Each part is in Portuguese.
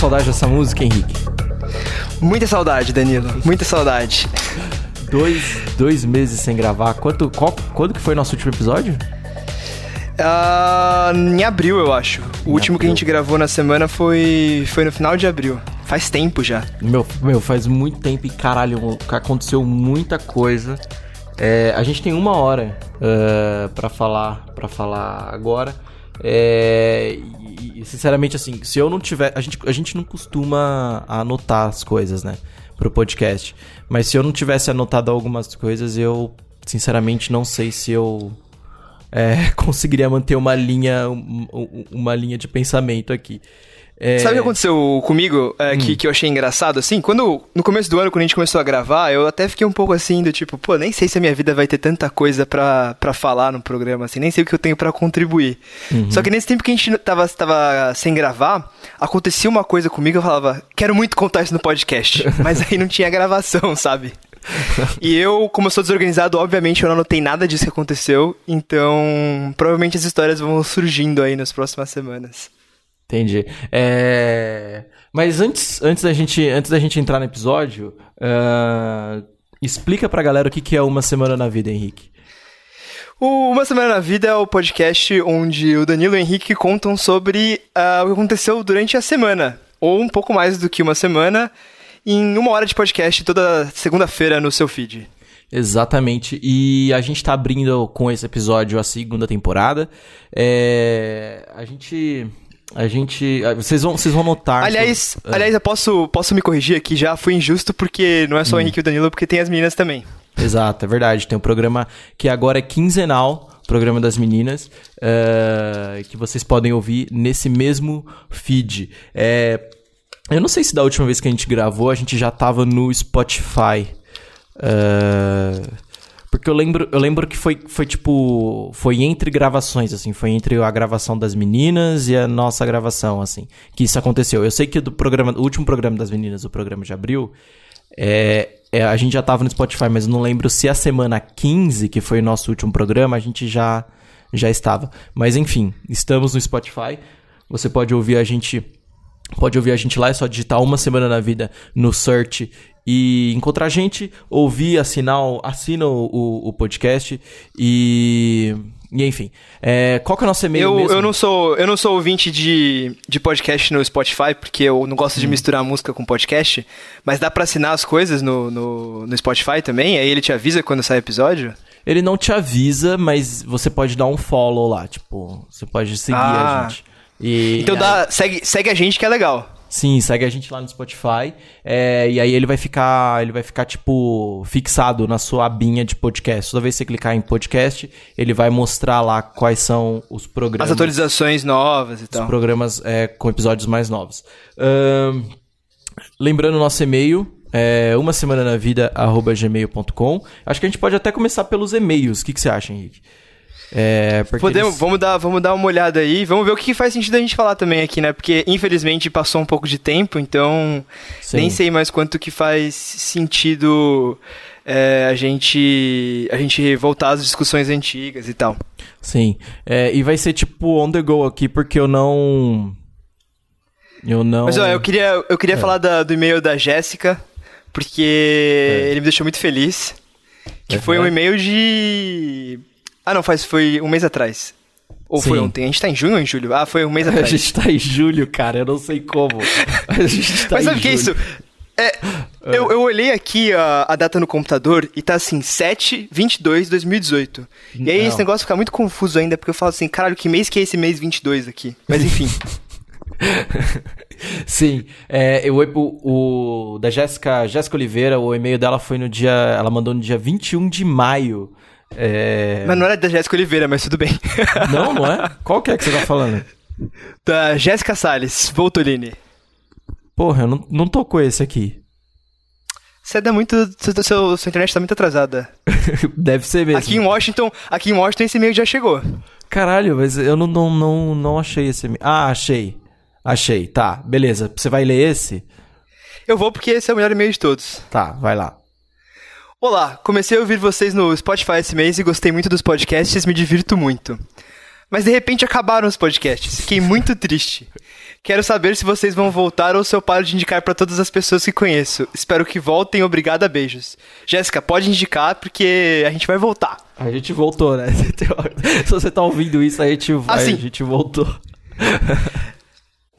saudade dessa música, Henrique? Muita saudade, Danilo. Muita saudade. Dois, dois meses sem gravar. Quanto, qual, quando que foi nosso último episódio? Uh, em abril, eu acho. O em último abril. que a gente gravou na semana foi, foi no final de abril. Faz tempo já. Meu, meu faz muito tempo e caralho, aconteceu muita coisa. É, a gente tem uma hora uh, para falar para falar agora. É, e, sinceramente, assim, se eu não tiver. A gente, a gente não costuma anotar as coisas, né? Pro podcast. Mas se eu não tivesse anotado algumas coisas, eu sinceramente não sei se eu é, conseguiria manter uma linha, uma linha de pensamento aqui. É... Sabe o que aconteceu comigo é, hum. que, que eu achei engraçado? Assim, quando no começo do ano, quando a gente começou a gravar, eu até fiquei um pouco assim, do tipo, pô, nem sei se a minha vida vai ter tanta coisa pra, pra falar no programa, assim, nem sei o que eu tenho para contribuir. Uhum. Só que nesse tempo que a gente tava, tava sem gravar, acontecia uma coisa comigo, eu falava, quero muito contar isso no podcast. Mas aí não tinha gravação, sabe? e eu, como eu sou desorganizado, obviamente eu não anotei nada disso que aconteceu, então provavelmente as histórias vão surgindo aí nas próximas semanas. Entendi. É... Mas antes, antes, da gente, antes da gente entrar no episódio, uh... explica pra galera o que, que é Uma Semana na Vida, Henrique. O Uma Semana na Vida é o podcast onde o Danilo e o Henrique contam sobre uh, o que aconteceu durante a semana, ou um pouco mais do que uma semana, em uma hora de podcast toda segunda-feira no seu feed. Exatamente. E a gente tá abrindo com esse episódio a segunda temporada. É... A gente a gente. Ah, vocês vão, vocês vão notar. Aliás, que... aliás eu posso, posso me corrigir aqui, já fui injusto, porque não é só hum. o Henrique e o Danilo, porque tem as meninas também. Exato, é verdade. Tem um programa que agora é quinzenal, programa das meninas, uh, que vocês podem ouvir nesse mesmo feed. É, eu não sei se da última vez que a gente gravou a gente já tava no Spotify. Uh, porque eu lembro, eu lembro que foi, foi tipo. Foi entre gravações, assim. Foi entre a gravação das meninas e a nossa gravação, assim. Que isso aconteceu. Eu sei que do programa, o último programa das meninas, o programa de abril, é, é, a gente já tava no Spotify, mas não lembro se a semana 15, que foi o nosso último programa, a gente já, já estava. Mas enfim, estamos no Spotify. Você pode ouvir a gente. Pode ouvir a gente lá, é só digitar uma semana na vida no search e encontrar a gente, ouvir, assinar, assina o, o, podcast e. E enfim, é, qual que é o nosso e-mail eu, mesmo? Eu não sou, eu não sou ouvinte de, de podcast no Spotify, porque eu não gosto de hum. misturar música com podcast, mas dá para assinar as coisas no, no, no Spotify também? Aí ele te avisa quando sai episódio? Ele não te avisa, mas você pode dar um follow lá, tipo, você pode seguir ah. a gente. E, então dá, segue, segue a gente que é legal. Sim, segue a gente lá no Spotify. É, e aí ele vai ficar, ele vai ficar, tipo, fixado na sua abinha de podcast. Toda vez que você clicar em podcast, ele vai mostrar lá quais são os programas. As atualizações novas e tal. Os programas é, com episódios mais novos. Um, lembrando o nosso e-mail, é uma semana na vida, arroba gmail.com. Acho que a gente pode até começar pelos e-mails. O que, que você acha, Henrique? É, Podemos, eles... vamos, dar, vamos dar uma olhada aí, vamos ver o que faz sentido a gente falar também aqui, né? Porque infelizmente passou um pouco de tempo, então Sim. nem sei mais quanto que faz sentido é, a, gente, a gente voltar às discussões antigas e tal. Sim, é, e vai ser tipo on the go aqui, porque eu não. Eu não. Mas ó, eu queria, eu queria é. falar da, do e-mail da Jéssica, porque é. ele me deixou muito feliz. Que foi um e-mail de ah, não, faz, foi um mês atrás. Ou Sim. foi ontem? A gente tá em junho ou em julho? Ah, foi um mês atrás. A gente tá em julho, cara, eu não sei como. A gente tá Mas sabe o que é isso? É, eu, eu olhei aqui a, a, data no computador e tá assim, 7, 22, 2018. E aí esse negócio fica muito confuso ainda, porque eu falo assim, caralho, que mês que é esse mês 22 aqui? Mas enfim. Sim, é, eu, o, o da Jéssica, Jéssica Oliveira, o e-mail dela foi no dia, ela mandou no dia 21 de maio é... Mas não era da Jéssica Oliveira, mas tudo bem. Não, não é? Qual que é que você tá falando? Da Jéssica Salles, Voltolini. Porra, eu não, não tô com esse aqui. Você dá muito. Seu, seu, sua internet tá muito atrasada. Deve ser mesmo. Aqui em Washington, aqui em Washington esse e-mail já chegou. Caralho, mas eu não, não, não, não achei esse e-mail. Ah, achei. Achei, tá, beleza. Você vai ler esse? Eu vou porque esse é o melhor e-mail de todos. Tá, vai lá. Olá, comecei a ouvir vocês no Spotify esse mês e gostei muito dos podcasts, me divirto muito. Mas de repente acabaram os podcasts. Fiquei muito triste. Quero saber se vocês vão voltar ou se eu paro de indicar para todas as pessoas que conheço. Espero que voltem. Obrigada, beijos. Jéssica, pode indicar porque a gente vai voltar. A gente voltou, né? se você tá ouvindo isso, a gente vai, assim, a gente voltou.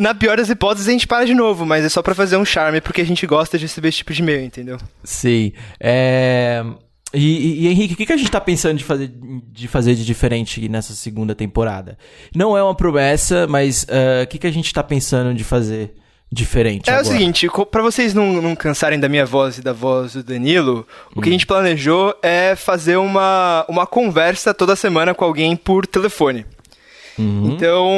Na pior das hipóteses, a gente para de novo, mas é só para fazer um charme, porque a gente gosta de receber esse tipo de e-mail, entendeu? Sim. É... E, e, Henrique, o que, que a gente tá pensando de fazer, de fazer de diferente nessa segunda temporada? Não é uma promessa, mas uh, o que, que a gente tá pensando de fazer diferente É agora? o seguinte, para vocês não, não cansarem da minha voz e da voz do Danilo, hum. o que a hum. gente planejou é fazer uma, uma conversa toda semana com alguém por telefone. Uhum. Então,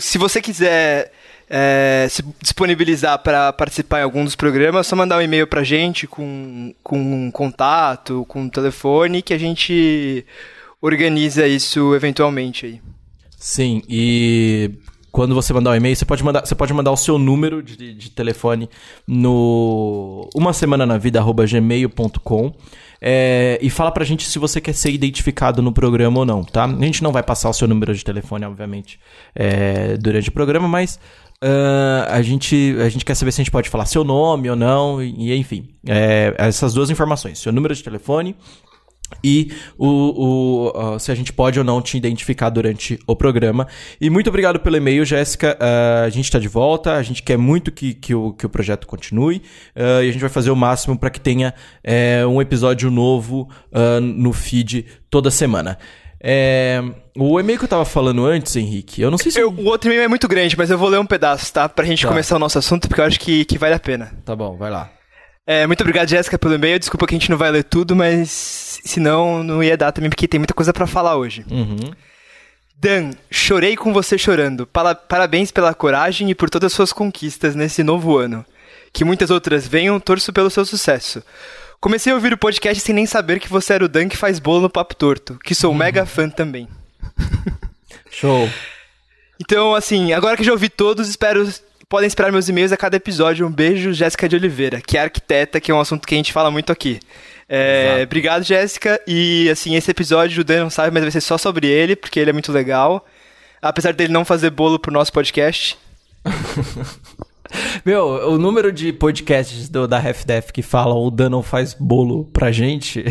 se você quiser é, se disponibilizar para participar em algum dos programas, é só mandar um e-mail para a gente com, com um contato, com um telefone, que a gente organiza isso eventualmente aí. Sim, e quando você mandar o um e-mail, você pode mandar, você pode mandar o seu número de, de telefone no uma semana na vida gmail.com é, e fala pra gente se você quer ser identificado no programa ou não, tá? A gente não vai passar o seu número de telefone, obviamente, é, durante o programa, mas Uh, a, gente, a gente quer saber se a gente pode falar seu nome ou não, e, e enfim. É, essas duas informações: seu número de telefone e o, o uh, se a gente pode ou não te identificar durante o programa. E muito obrigado pelo e-mail, Jéssica. Uh, a gente está de volta, a gente quer muito que, que, o, que o projeto continue e a gente vai fazer o máximo para que tenha uh, um episódio novo no feed toda semana. É, o e-mail que eu tava falando antes, Henrique, eu não sei se. Eu, o outro e-mail é muito grande, mas eu vou ler um pedaço, tá? Pra gente tá. começar o nosso assunto, porque eu acho que, que vale a pena. Tá bom, vai lá. É, muito obrigado, Jéssica, pelo e-mail. Desculpa que a gente não vai ler tudo, mas senão não ia dar também, porque tem muita coisa para falar hoje. Uhum. Dan, chorei com você chorando. Parabéns pela coragem e por todas as suas conquistas nesse novo ano. Que muitas outras venham, torço pelo seu sucesso. Comecei a ouvir o podcast sem nem saber que você era o Dan que faz bolo no Papo Torto, que sou mega fã também. Show. Então, assim, agora que já ouvi todos, espero podem esperar meus e-mails a cada episódio. Um beijo, Jéssica de Oliveira, que é arquiteta, que é um assunto que a gente fala muito aqui. É, obrigado, Jéssica. E, assim, esse episódio o Dan não sabe, mas vai ser só sobre ele, porque ele é muito legal. Apesar dele não fazer bolo pro nosso podcast. Meu, o número de podcasts do, da RefDef que falam o Dan não faz bolo pra gente.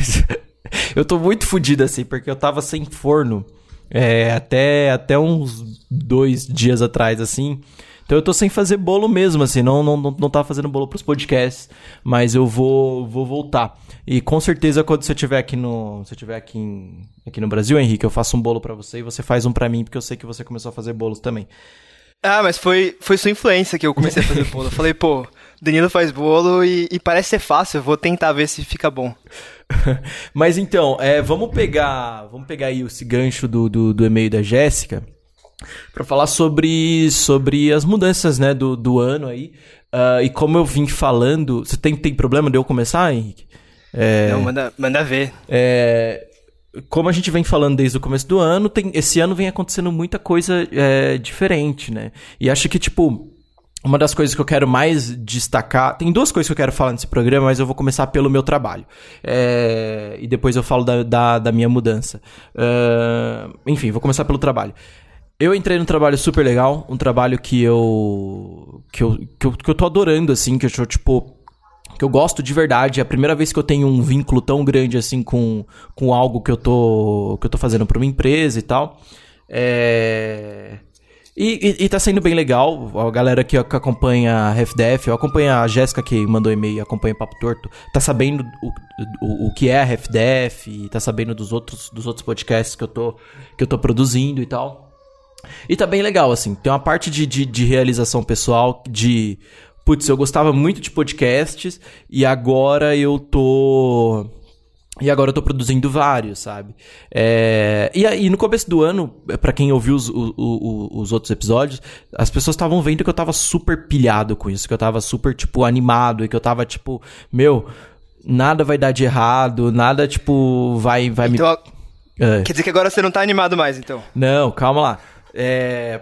eu tô muito fodido assim, porque eu tava sem forno é, até, até uns dois dias atrás, assim. Então eu tô sem fazer bolo mesmo, assim, não, não, não, não tava fazendo bolo pros podcasts, mas eu vou, vou voltar. E com certeza quando você estiver aqui no, se tiver aqui, em, aqui no Brasil, Henrique, eu faço um bolo para você e você faz um para mim, porque eu sei que você começou a fazer bolos também. Ah, mas foi, foi sua influência que eu comecei a fazer bolo. Eu falei, pô, Danilo faz bolo e, e, parece ser fácil, eu vou tentar ver se fica bom. mas então, é, vamos pegar vamos pegar aí esse gancho do, do, do e-mail da Jéssica para falar sobre, sobre as mudanças né, do, do ano aí. Uh, e como eu vim falando. Você tem, tem problema de eu começar, Henrique? É, Não, manda, manda ver. É, como a gente vem falando desde o começo do ano, tem, esse ano vem acontecendo muita coisa é, diferente, né? E acho que, tipo, uma das coisas que eu quero mais destacar. Tem duas coisas que eu quero falar nesse programa, mas eu vou começar pelo meu trabalho. É, e depois eu falo da, da, da minha mudança. Uh, enfim, vou começar pelo trabalho. Eu entrei num trabalho super legal, um trabalho que eu. que eu, que eu, que eu tô adorando, assim, que eu, tipo que eu gosto de verdade. É a primeira vez que eu tenho um vínculo tão grande assim com, com algo que eu tô que eu tô fazendo para uma empresa e tal. É... E, e, e, tá sendo bem legal. A galera que, que acompanha a RefDef, eu acompanho a Jéssica que mandou e-mail, acompanha o Papo Torto, tá sabendo o, o, o que é a RefDef, tá sabendo dos outros, dos outros podcasts que eu, tô, que eu tô produzindo e tal. E tá bem legal, assim. Tem uma parte de, de, de realização pessoal, de putz, eu gostava muito de podcasts e agora eu tô. E agora eu tô produzindo vários, sabe? É... E aí, no começo do ano, para quem ouviu os, os, os, outros episódios, as pessoas estavam vendo que eu tava super pilhado com isso, que eu tava super, tipo, animado e que eu tava, tipo, meu, nada vai dar de errado, nada, tipo, vai, vai então, me. É. Quer dizer que agora você não tá animado mais, então? Não, calma lá. É.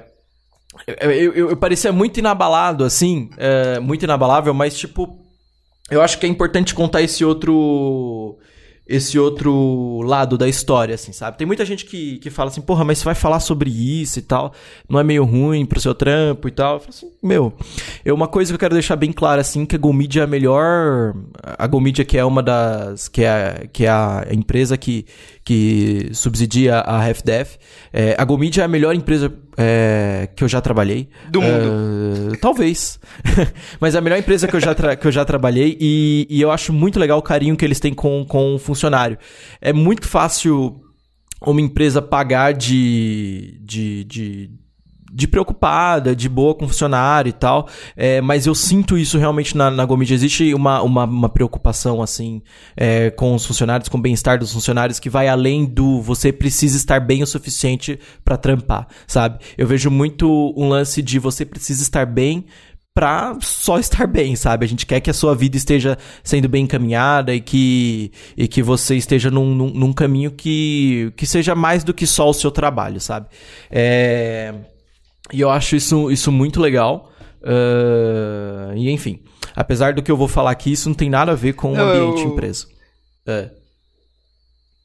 Eu, eu, eu, parecia muito inabalado, assim, é, muito inabalável, mas, tipo, eu acho que é importante contar esse outro. esse outro lado da história, assim, sabe? Tem muita gente que, que fala assim, porra, mas você vai falar sobre isso e tal, não é meio ruim pro seu trampo e tal. Eu falo assim, meu, é uma coisa que eu quero deixar bem clara, assim, que a GoMedia é a melhor... A GoMedia que é uma das... que é, que é a empresa que, que subsidia a HFDF. É, a GoMedia é a melhor empresa é, que eu já trabalhei. Do mundo. Uh, talvez. Mas é a melhor empresa que eu já, que eu já trabalhei e, e eu acho muito legal o carinho que eles têm com, com o funcionário. É muito fácil uma empresa pagar de, de, de de preocupada, de boa com funcionário e tal. É, mas eu sinto isso realmente na, na. Existe uma, uma, uma preocupação, assim, é, com os funcionários, com o bem-estar dos funcionários, que vai além do você precisa estar bem o suficiente para trampar, sabe? Eu vejo muito um lance de você precisa estar bem pra só estar bem, sabe? A gente quer que a sua vida esteja sendo bem encaminhada e que, e que você esteja num, num, num caminho que, que seja mais do que só o seu trabalho, sabe? É... E eu acho isso, isso muito legal. Uh, e enfim, apesar do que eu vou falar aqui, isso não tem nada a ver com o ambiente eu... empresa. É.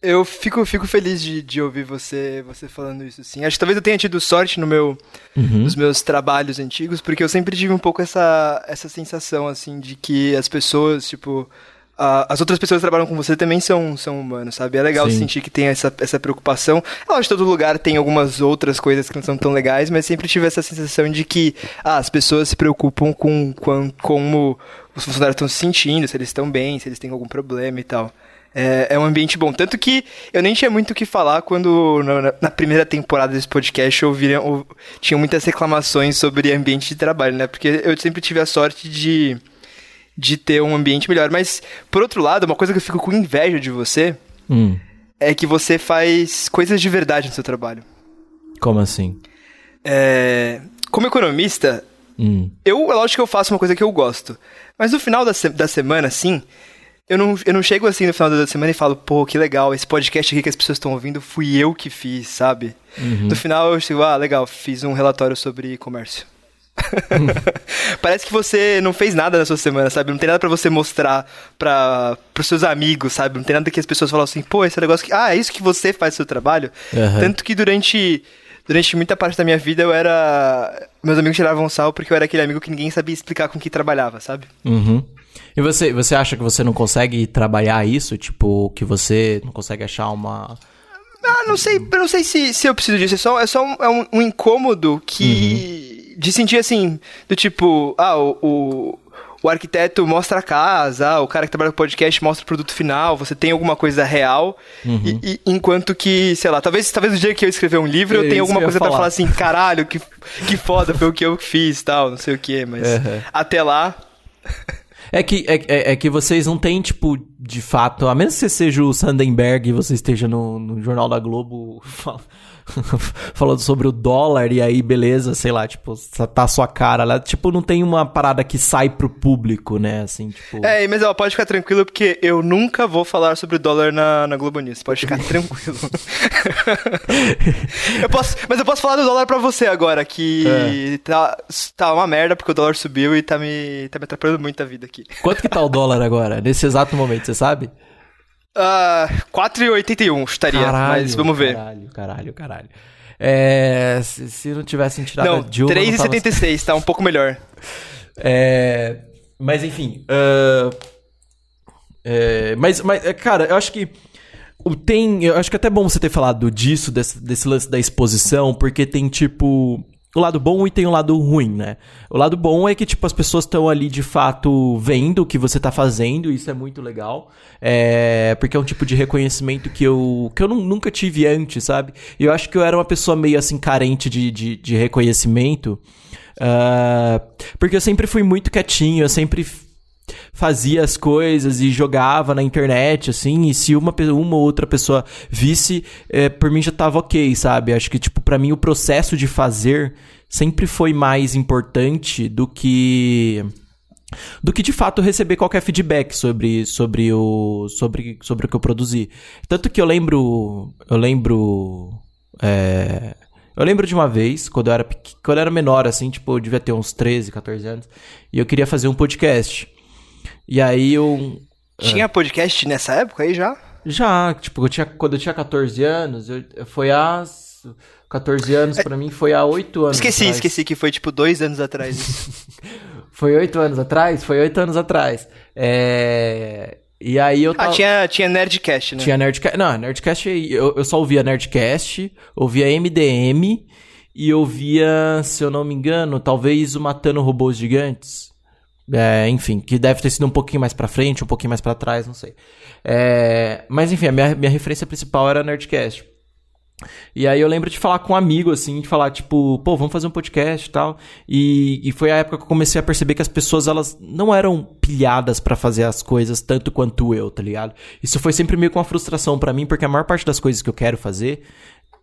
Eu fico, fico feliz de, de ouvir você, você falando isso, assim. Acho que talvez eu tenha tido sorte no meu, uhum. nos meus trabalhos antigos, porque eu sempre tive um pouco essa, essa sensação, assim, de que as pessoas, tipo, as outras pessoas que trabalham com você também são, são humanos, sabe? É legal Sim. sentir que tem essa, essa preocupação. Eu acho que todo lugar tem algumas outras coisas que não são tão legais, mas sempre tive essa sensação de que ah, as pessoas se preocupam com, com como os funcionários estão se sentindo, se eles estão bem, se eles têm algum problema e tal. É, é, um ambiente bom. Tanto que eu nem tinha muito o que falar quando, na, na primeira temporada desse podcast, eu, vi, eu tinha muitas reclamações sobre ambiente de trabalho, né? Porque eu sempre tive a sorte de de ter um ambiente melhor. Mas, por outro lado, uma coisa que eu fico com inveja de você hum. é que você faz coisas de verdade no seu trabalho. Como assim? É... Como economista, hum. eu, é lógico que eu faço uma coisa que eu gosto. Mas no final da, se da semana, assim, eu não, eu não chego assim no final da semana e falo, pô, que legal, esse podcast aqui que as pessoas estão ouvindo fui eu que fiz, sabe? Uhum. No final eu chego, ah, legal, fiz um relatório sobre comércio. Parece que você não fez nada na sua semana, sabe? Não tem nada para você mostrar para os seus amigos, sabe? Não tem nada que as pessoas falam assim, pô, esse negócio que. Ah, é isso que você faz no seu trabalho? Uhum. Tanto que durante. Durante muita parte da minha vida eu era. Meus amigos tiravam sal porque eu era aquele amigo que ninguém sabia explicar com que trabalhava, sabe? Uhum. E você, você acha que você não consegue trabalhar isso? Tipo, que você não consegue achar uma. Ah, não sei, não sei se, se eu preciso disso. É só, é só um, é um, um incômodo que. Uhum de sentir assim, do tipo, ah, o, o, o, arquiteto mostra a casa, ah, o cara que trabalha com podcast mostra o produto final, você tem alguma coisa real, uhum. e, e, enquanto que, sei lá, talvez, talvez no dia que eu escrever um livro é eu tenha alguma coisa para falar assim, caralho, que, que foda, foi o que eu fiz tal, não sei o que, mas uhum. até lá. É que, é, é, é, que vocês não têm, tipo, de fato, a menos que você seja o Sandenberg e você esteja no, no Jornal da Globo falando sobre o dólar e aí beleza, sei lá, tipo, tá a sua cara lá, tipo, não tem uma parada que sai pro público, né, assim, tipo... É, mas ela pode ficar tranquilo porque eu nunca vou falar sobre o dólar na, na Globo News, pode ficar tranquilo. eu posso, mas eu posso falar do dólar pra você agora, que é. tá, tá uma merda porque o dólar subiu e tá me, tá me atrapalhando muito a vida aqui. Quanto que tá o dólar agora, nesse exato momento, você sabe? Uh, 4,81 estaria, caralho, mas vamos ver. Caralho, caralho, caralho. É, se, se não tivessem tirado não, a Dilma... 3,76, tava... tá um pouco melhor. É, mas enfim... Uh, é, mas, mas, é, cara, eu acho que... Tem, eu acho que é até bom você ter falado disso, desse, desse lance da exposição, porque tem tipo o lado bom e tem o lado ruim, né? O lado bom é que, tipo, as pessoas estão ali de fato vendo o que você tá fazendo, isso é muito legal. É... Porque é um tipo de reconhecimento que eu, que eu nunca tive antes, sabe? Eu acho que eu era uma pessoa meio assim carente de, de, de reconhecimento. Uh... Porque eu sempre fui muito quietinho, eu sempre fazia as coisas e jogava na internet, assim, e se uma, uma ou outra pessoa visse, é, por mim já tava ok, sabe? Acho que, tipo, para mim o processo de fazer sempre foi mais importante do que do que de fato receber qualquer feedback sobre, sobre, o, sobre, sobre o que eu produzi. Tanto que eu lembro. Eu lembro. É, eu lembro de uma vez, quando eu, era, quando eu era menor, assim, tipo, eu devia ter uns 13, 14 anos, e eu queria fazer um podcast. E aí eu. Tinha podcast nessa época aí já? Já, tipo, eu tinha, quando eu tinha 14 anos, eu, foi às 14 anos pra mim foi há 8 anos Esqueci, atrás. esqueci que foi tipo dois anos atrás. Foi 8 anos atrás? Foi 8 anos atrás. É... E aí eu ah, tava... tinha, tinha Nerdcast, né? Tinha Nerdcast. Não, Nerdcast eu, eu só ouvia Nerdcast, ouvia MDM e ouvia, se eu não me engano, talvez o Matando Robôs Gigantes. É, enfim, que deve ter sido um pouquinho mais pra frente, um pouquinho mais pra trás, não sei. É, mas enfim, a minha, minha referência principal era Nerdcast. E aí eu lembro de falar com um amigo, assim, de falar, tipo, pô, vamos fazer um podcast e tal. E, e foi a época que eu comecei a perceber que as pessoas, elas não eram pilhadas para fazer as coisas tanto quanto eu, tá ligado? Isso foi sempre meio com uma frustração para mim, porque a maior parte das coisas que eu quero fazer,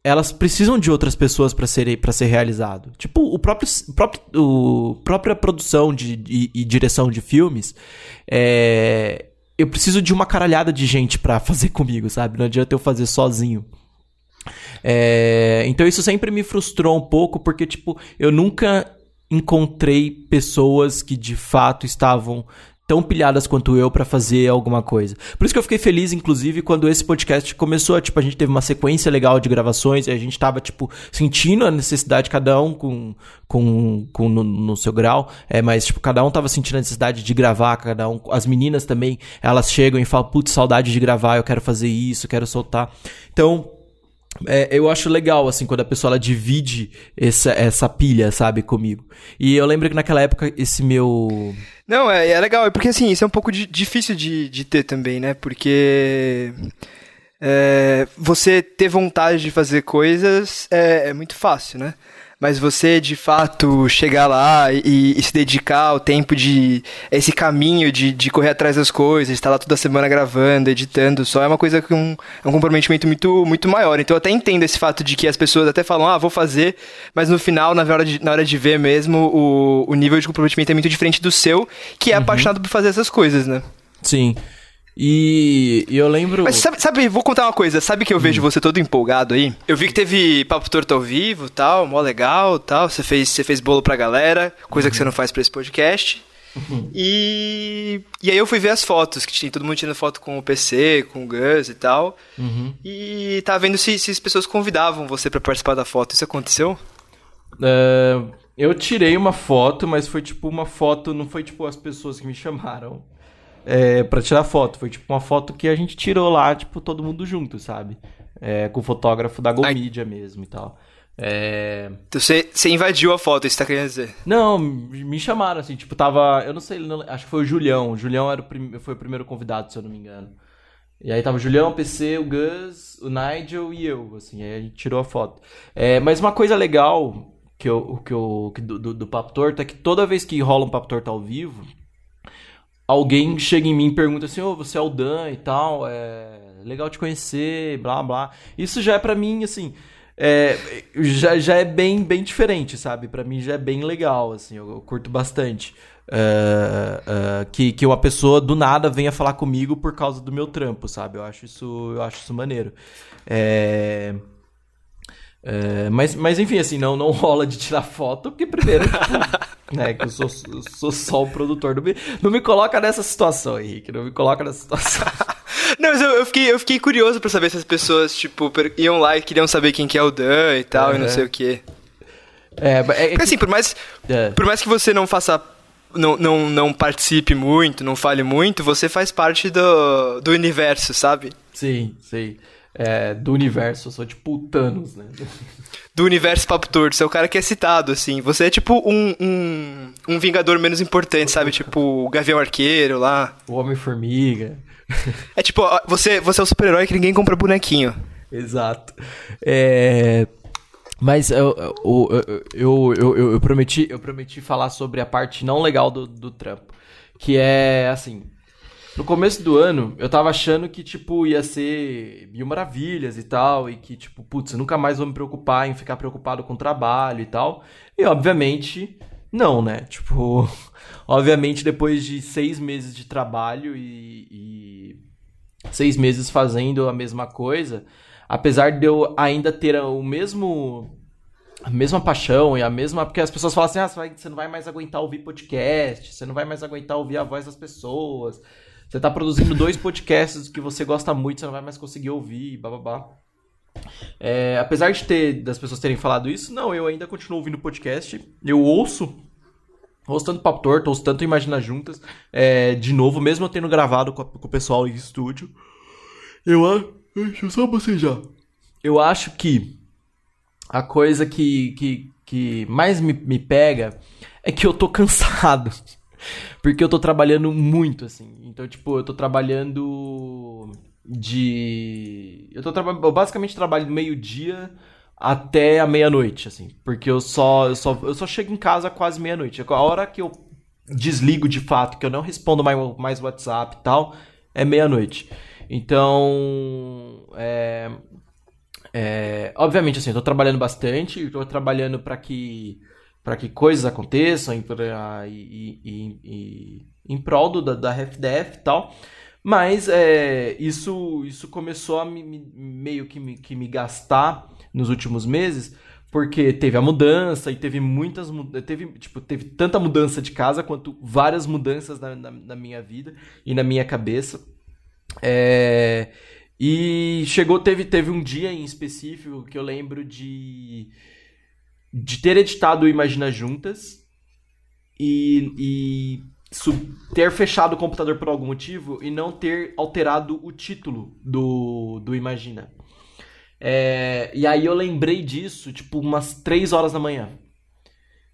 elas precisam de outras pessoas para ser, pra ser realizado. Tipo, o próprio, o próprio o própria produção de, e, direção de filmes, é, eu preciso de uma caralhada de gente para fazer comigo, sabe? Não adianta eu fazer sozinho. É, então isso sempre me frustrou um pouco, porque, tipo, eu nunca encontrei pessoas que de fato estavam tão pilhadas quanto eu para fazer alguma coisa. Por isso que eu fiquei feliz, inclusive, quando esse podcast começou, tipo, a gente teve uma sequência legal de gravações e a gente tava, tipo, sentindo a necessidade, cada um com, com, com no, no, seu grau, é, mas, tipo, cada um tava sentindo a necessidade de gravar, cada um, as meninas também, elas chegam e falam, putz, saudade de gravar, eu quero fazer isso, quero soltar. Então, é, eu acho legal, assim, quando a pessoa ela divide essa, essa pilha, sabe, comigo. E eu lembro que naquela época, esse meu. Não, é, é legal, porque assim, isso é um pouco de, difícil de, de ter também, né? Porque. É, você ter vontade de fazer coisas é, é muito fácil, né? Mas você de fato chegar lá e, e, se dedicar ao tempo de. esse caminho de, de correr atrás das coisas, estar lá toda semana gravando, editando, só é uma coisa com um, é um comprometimento muito, muito maior. Então eu até entendo esse fato de que as pessoas até falam, ah, vou fazer, mas no final, na hora de, na hora de ver mesmo, o, o nível de comprometimento é muito diferente do seu, que é uhum. apaixonado por fazer essas coisas, né? Sim. E, e, eu lembro. Mas sabe, sabe, vou contar uma coisa. Sabe que eu vejo hum. você todo empolgado aí? Eu vi que teve Papo Torto ao vivo tal, mó legal tal. Você fez, você fez bolo pra galera, coisa que você não faz pra esse podcast. Uhum. E, e aí eu fui ver as fotos, que tinha todo mundo tirando foto com o PC, com o Gus e tal. Uhum. E tava vendo se, se as pessoas convidavam você para participar da foto. Isso aconteceu? Uh, eu tirei uma foto, mas foi tipo uma foto, não foi tipo as pessoas que me chamaram é, para tirar foto. Foi tipo uma foto que a gente tirou lá, tipo, todo mundo junto, sabe? É, com o fotógrafo da GoMedia mesmo e tal. É... Então você, você invadiu a foto, isso tá querendo dizer? Não, me chamaram assim, tipo, tava. Eu não sei, não, acho que foi o Julião. O Julião era o prim, foi o primeiro convidado, se eu não me engano. E aí tava o Julião, o PC, o Gus, o Nigel e eu, assim, aí a gente tirou a foto. É, mas uma coisa legal que eu, que eu, que do, do, do Papo Torto é que toda vez que rola um Papo Torto ao vivo, alguém chega em mim e pergunta assim, ô, oh, você é o Dan e tal, é legal te conhecer, blá blá. Isso já é para mim, assim, é, já, já é bem, bem diferente, sabe? para mim já é bem legal, assim, eu, eu curto bastante. Uh, uh, que, que uma pessoa do nada venha falar comigo por causa do meu trampo, sabe? Eu acho isso, eu acho isso maneiro. É... É, mas, mas enfim, assim, não, não rola de tirar foto, porque primeiro, tipo, né, que eu sou, sou só o produtor. Me, não me coloca nessa situação, Henrique, não me coloca nessa situação. não, mas eu, eu, fiquei, eu fiquei curioso pra saber se as pessoas, tipo, iam lá e queriam saber quem que é o Dan e tal, e não sei o quê. É, é, é porque, assim, por mais, é. por mais que você não faça não, não, não participe muito, não fale muito, você faz parte do, do universo, sabe? Sim, sim é, do universo, eu sou tipo Thanos, né? Do universo Papo Torto, você é o cara que é citado, assim. Você é tipo um, um, um Vingador menos importante, sabe? Tipo o Gavião Arqueiro lá. O Homem-Formiga. É tipo, você, você é o super-herói que ninguém compra bonequinho. Exato. É... Mas eu, eu, eu, eu, eu, prometi, eu prometi falar sobre a parte não legal do, do trampo. Que é, assim, no começo do ano, eu tava achando que, tipo, ia ser mil maravilhas e tal, e que, tipo, putz, nunca mais vou me preocupar em ficar preocupado com o trabalho e tal. E, obviamente, não, né? Tipo, obviamente, depois de seis meses de trabalho e, e seis meses fazendo a mesma coisa, apesar de eu ainda ter o mesmo a mesma paixão e a mesma. Porque as pessoas falam assim: ah, você, você não vai mais aguentar ouvir podcast, você não vai mais aguentar ouvir a voz das pessoas, Você tá produzindo dois podcasts que você gosta muito, você não vai mais conseguir ouvir, bababá. É, apesar de ter das pessoas terem falado isso, não, eu ainda continuo ouvindo podcast. Eu ouço, ouço tanto Papo Torto, ouço tanto Imagina Juntas. É, de novo, mesmo eu tendo gravado com, a, com o pessoal em estúdio. Eu acho. Deixa eu só bocejar. Eu acho que a coisa que, que, que mais me, me pega é que eu tô cansado. Porque eu tô trabalhando muito, assim. Então, tipo, eu tô trabalhando de. Eu tô trabalhando. Eu basicamente trabalho do meio-dia até a meia-noite, assim. Porque eu só, eu só. Eu só chego em casa quase meia-noite. A hora que eu desligo de fato, que eu não respondo mais, mais WhatsApp e tal, é meia-noite. Então. É, é, obviamente, assim, eu tô trabalhando bastante, estou trabalhando para que para que coisas aconteçam em, pra, e, e, e, em prol do, da, da RefDef e tal. Mas é, isso, isso começou a me, me, meio que me, que me gastar nos últimos meses, porque teve a mudança e teve muitas teve tipo teve tanta mudança de casa quanto várias mudanças na, na, na minha vida e na minha cabeça é, e chegou, teve, teve um dia em específico que eu lembro de, de ter editado o Imagina Juntas e, e ter fechado o computador por algum motivo e não ter alterado o título do, do Imagina. É, e aí eu lembrei disso, tipo, umas 3 horas da manhã.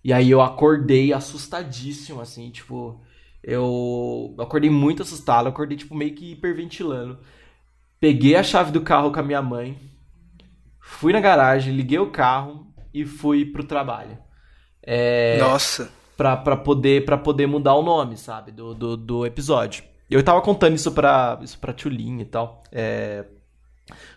E aí eu acordei assustadíssimo, assim, tipo, eu acordei muito assustado, acordei, tipo, meio que hiperventilando. Peguei a chave do carro com a minha mãe, fui na garagem, liguei o carro e fui pro trabalho. É, Nossa! Pra, pra, poder, pra poder mudar o nome, sabe, do, do, do episódio. Eu tava contando isso pra, isso pra Tchulin e tal, é,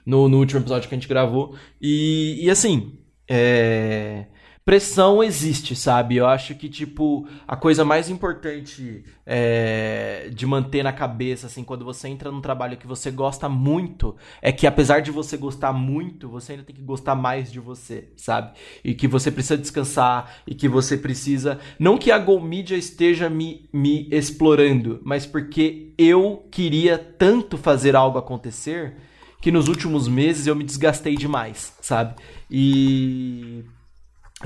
no, no último episódio que a gente gravou. E, e assim, é, pressão existe, sabe? Eu acho que, tipo, a coisa mais importante é, de manter na cabeça, assim, quando você entra num trabalho que você gosta muito, é que apesar de você gostar muito, você ainda tem que gostar mais de você, sabe? E que você precisa descansar, e que você precisa. Não que a Go Media esteja me, me explorando, mas porque eu queria tanto fazer algo acontecer que nos últimos meses eu me desgastei demais, sabe? E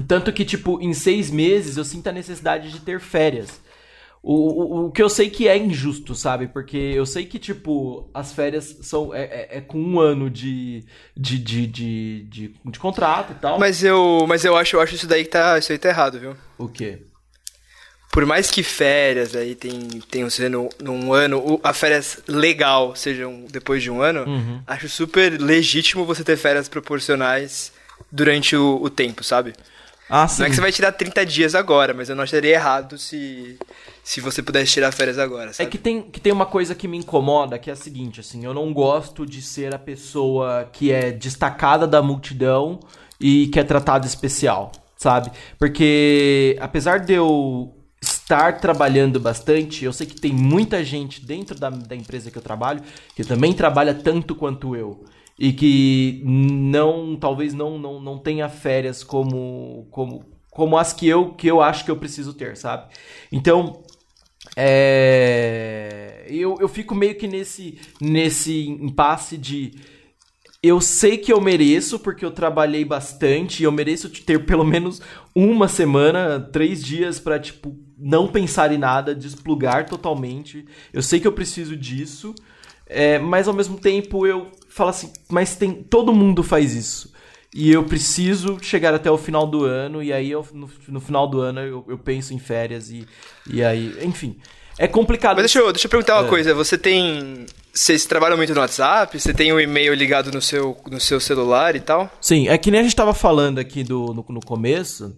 tanto que, tipo, em seis meses eu sinto a necessidade de ter férias. O, o, o, que eu sei que é injusto, sabe? Porque eu sei que, tipo, as férias são. É, é, é com um ano de de, de, de, de, de, contrato e tal. Mas eu, mas eu acho, eu acho isso daí que tá, isso aí tá errado, viu? O quê? Por mais que férias aí tem, tenham sido num ano, a férias legal sejam depois de um ano, uhum. acho super legítimo você ter férias proporcionais durante o, o tempo, sabe? Ah, sim. Não é que você vai tirar 30 dias agora, mas eu não acharia errado se, se você pudesse tirar férias agora, é sabe? É que tem, que tem uma coisa que me incomoda, que é a seguinte, assim, eu não gosto de ser a pessoa que é destacada da multidão e que é tratada especial, sabe? Porque apesar de eu estar trabalhando bastante, eu sei que tem muita gente dentro da, da empresa que eu trabalho que também trabalha tanto quanto eu e que não talvez não não, não tenha férias como como como as que eu que eu acho que eu preciso ter, sabe? Então é, eu, eu fico meio que nesse nesse impasse de eu sei que eu mereço porque eu trabalhei bastante e eu mereço ter pelo menos uma semana, três dias para tipo não pensar em nada, desplugar totalmente. Eu sei que eu preciso disso, é, mas ao mesmo tempo eu falo assim, mas tem todo mundo faz isso. E eu preciso chegar até o final do ano, e aí eu, no, no final do ano eu, eu, penso em férias e, e aí, enfim. É complicado. Mas deixa eu, deixa eu perguntar uma é. coisa. Você tem. Vocês trabalham muito no WhatsApp? Você tem o um e-mail ligado no seu, no seu celular e tal? Sim, é que nem a gente tava falando aqui do, no, no começo.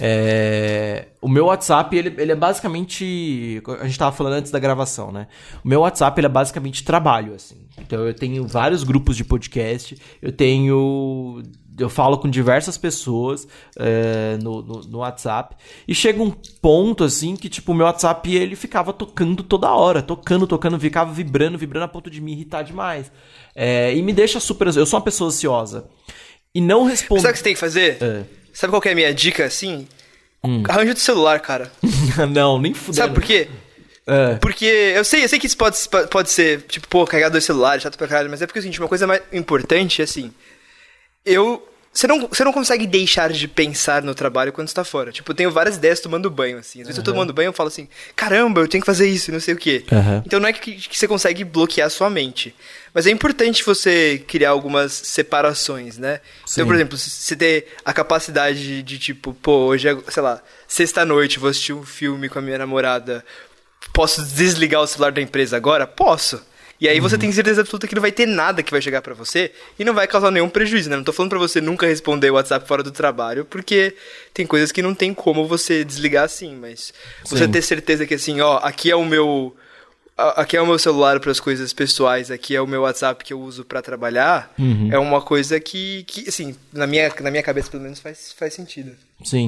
É, o meu WhatsApp, ele, ele é basicamente. A gente tava falando antes da gravação, né? O meu WhatsApp, ele é basicamente trabalho, assim. Então eu tenho vários grupos de podcast, eu tenho. Eu falo com diversas pessoas é, no, no, no, WhatsApp. E chega um ponto, assim, que, tipo, o meu WhatsApp, ele ficava tocando toda hora. Tocando, tocando, ficava vibrando, vibrando a ponto de me irritar demais. É, e me deixa super... Eu sou uma pessoa ansiosa. E não respondo... Sabe o que você tem que fazer? É. Sabe qual é a minha dica, assim? Hum. Arranja do celular, cara. não, nem fudendo. Sabe por quê? É. Porque eu sei, eu sei que isso pode, pode ser, tipo, pô, carregar dois celulares, chato pra caralho, mas é porque, assim, uma coisa mais importante, assim, eu você não, você não consegue deixar de pensar no trabalho quando está fora. Tipo, eu tenho várias ideias tomando banho, assim. Às vezes uhum. eu tô tomando banho eu falo assim, caramba, eu tenho que fazer isso, não sei o quê. Uhum. Então não é que, que, você consegue bloquear a sua mente. Mas é importante você criar algumas separações, né? Sim. Então, por exemplo, você ter a capacidade de, de, tipo, pô, hoje é, sei lá, sexta-noite, vou assistir um filme com a minha namorada. Posso desligar o celular da empresa agora? Posso. E aí uhum. você tem certeza absoluta que não vai ter nada que vai chegar para você e não vai causar nenhum prejuízo, né? Não tô falando para você nunca responder o WhatsApp fora do trabalho, porque tem coisas que não tem como você desligar assim, mas Sim. você ter certeza que assim, ó, aqui é o meu aqui é o meu celular para as coisas pessoais, aqui é o meu WhatsApp que eu uso para trabalhar, uhum. é uma coisa que, que assim, na minha, na minha cabeça pelo menos faz, faz sentido. Sim.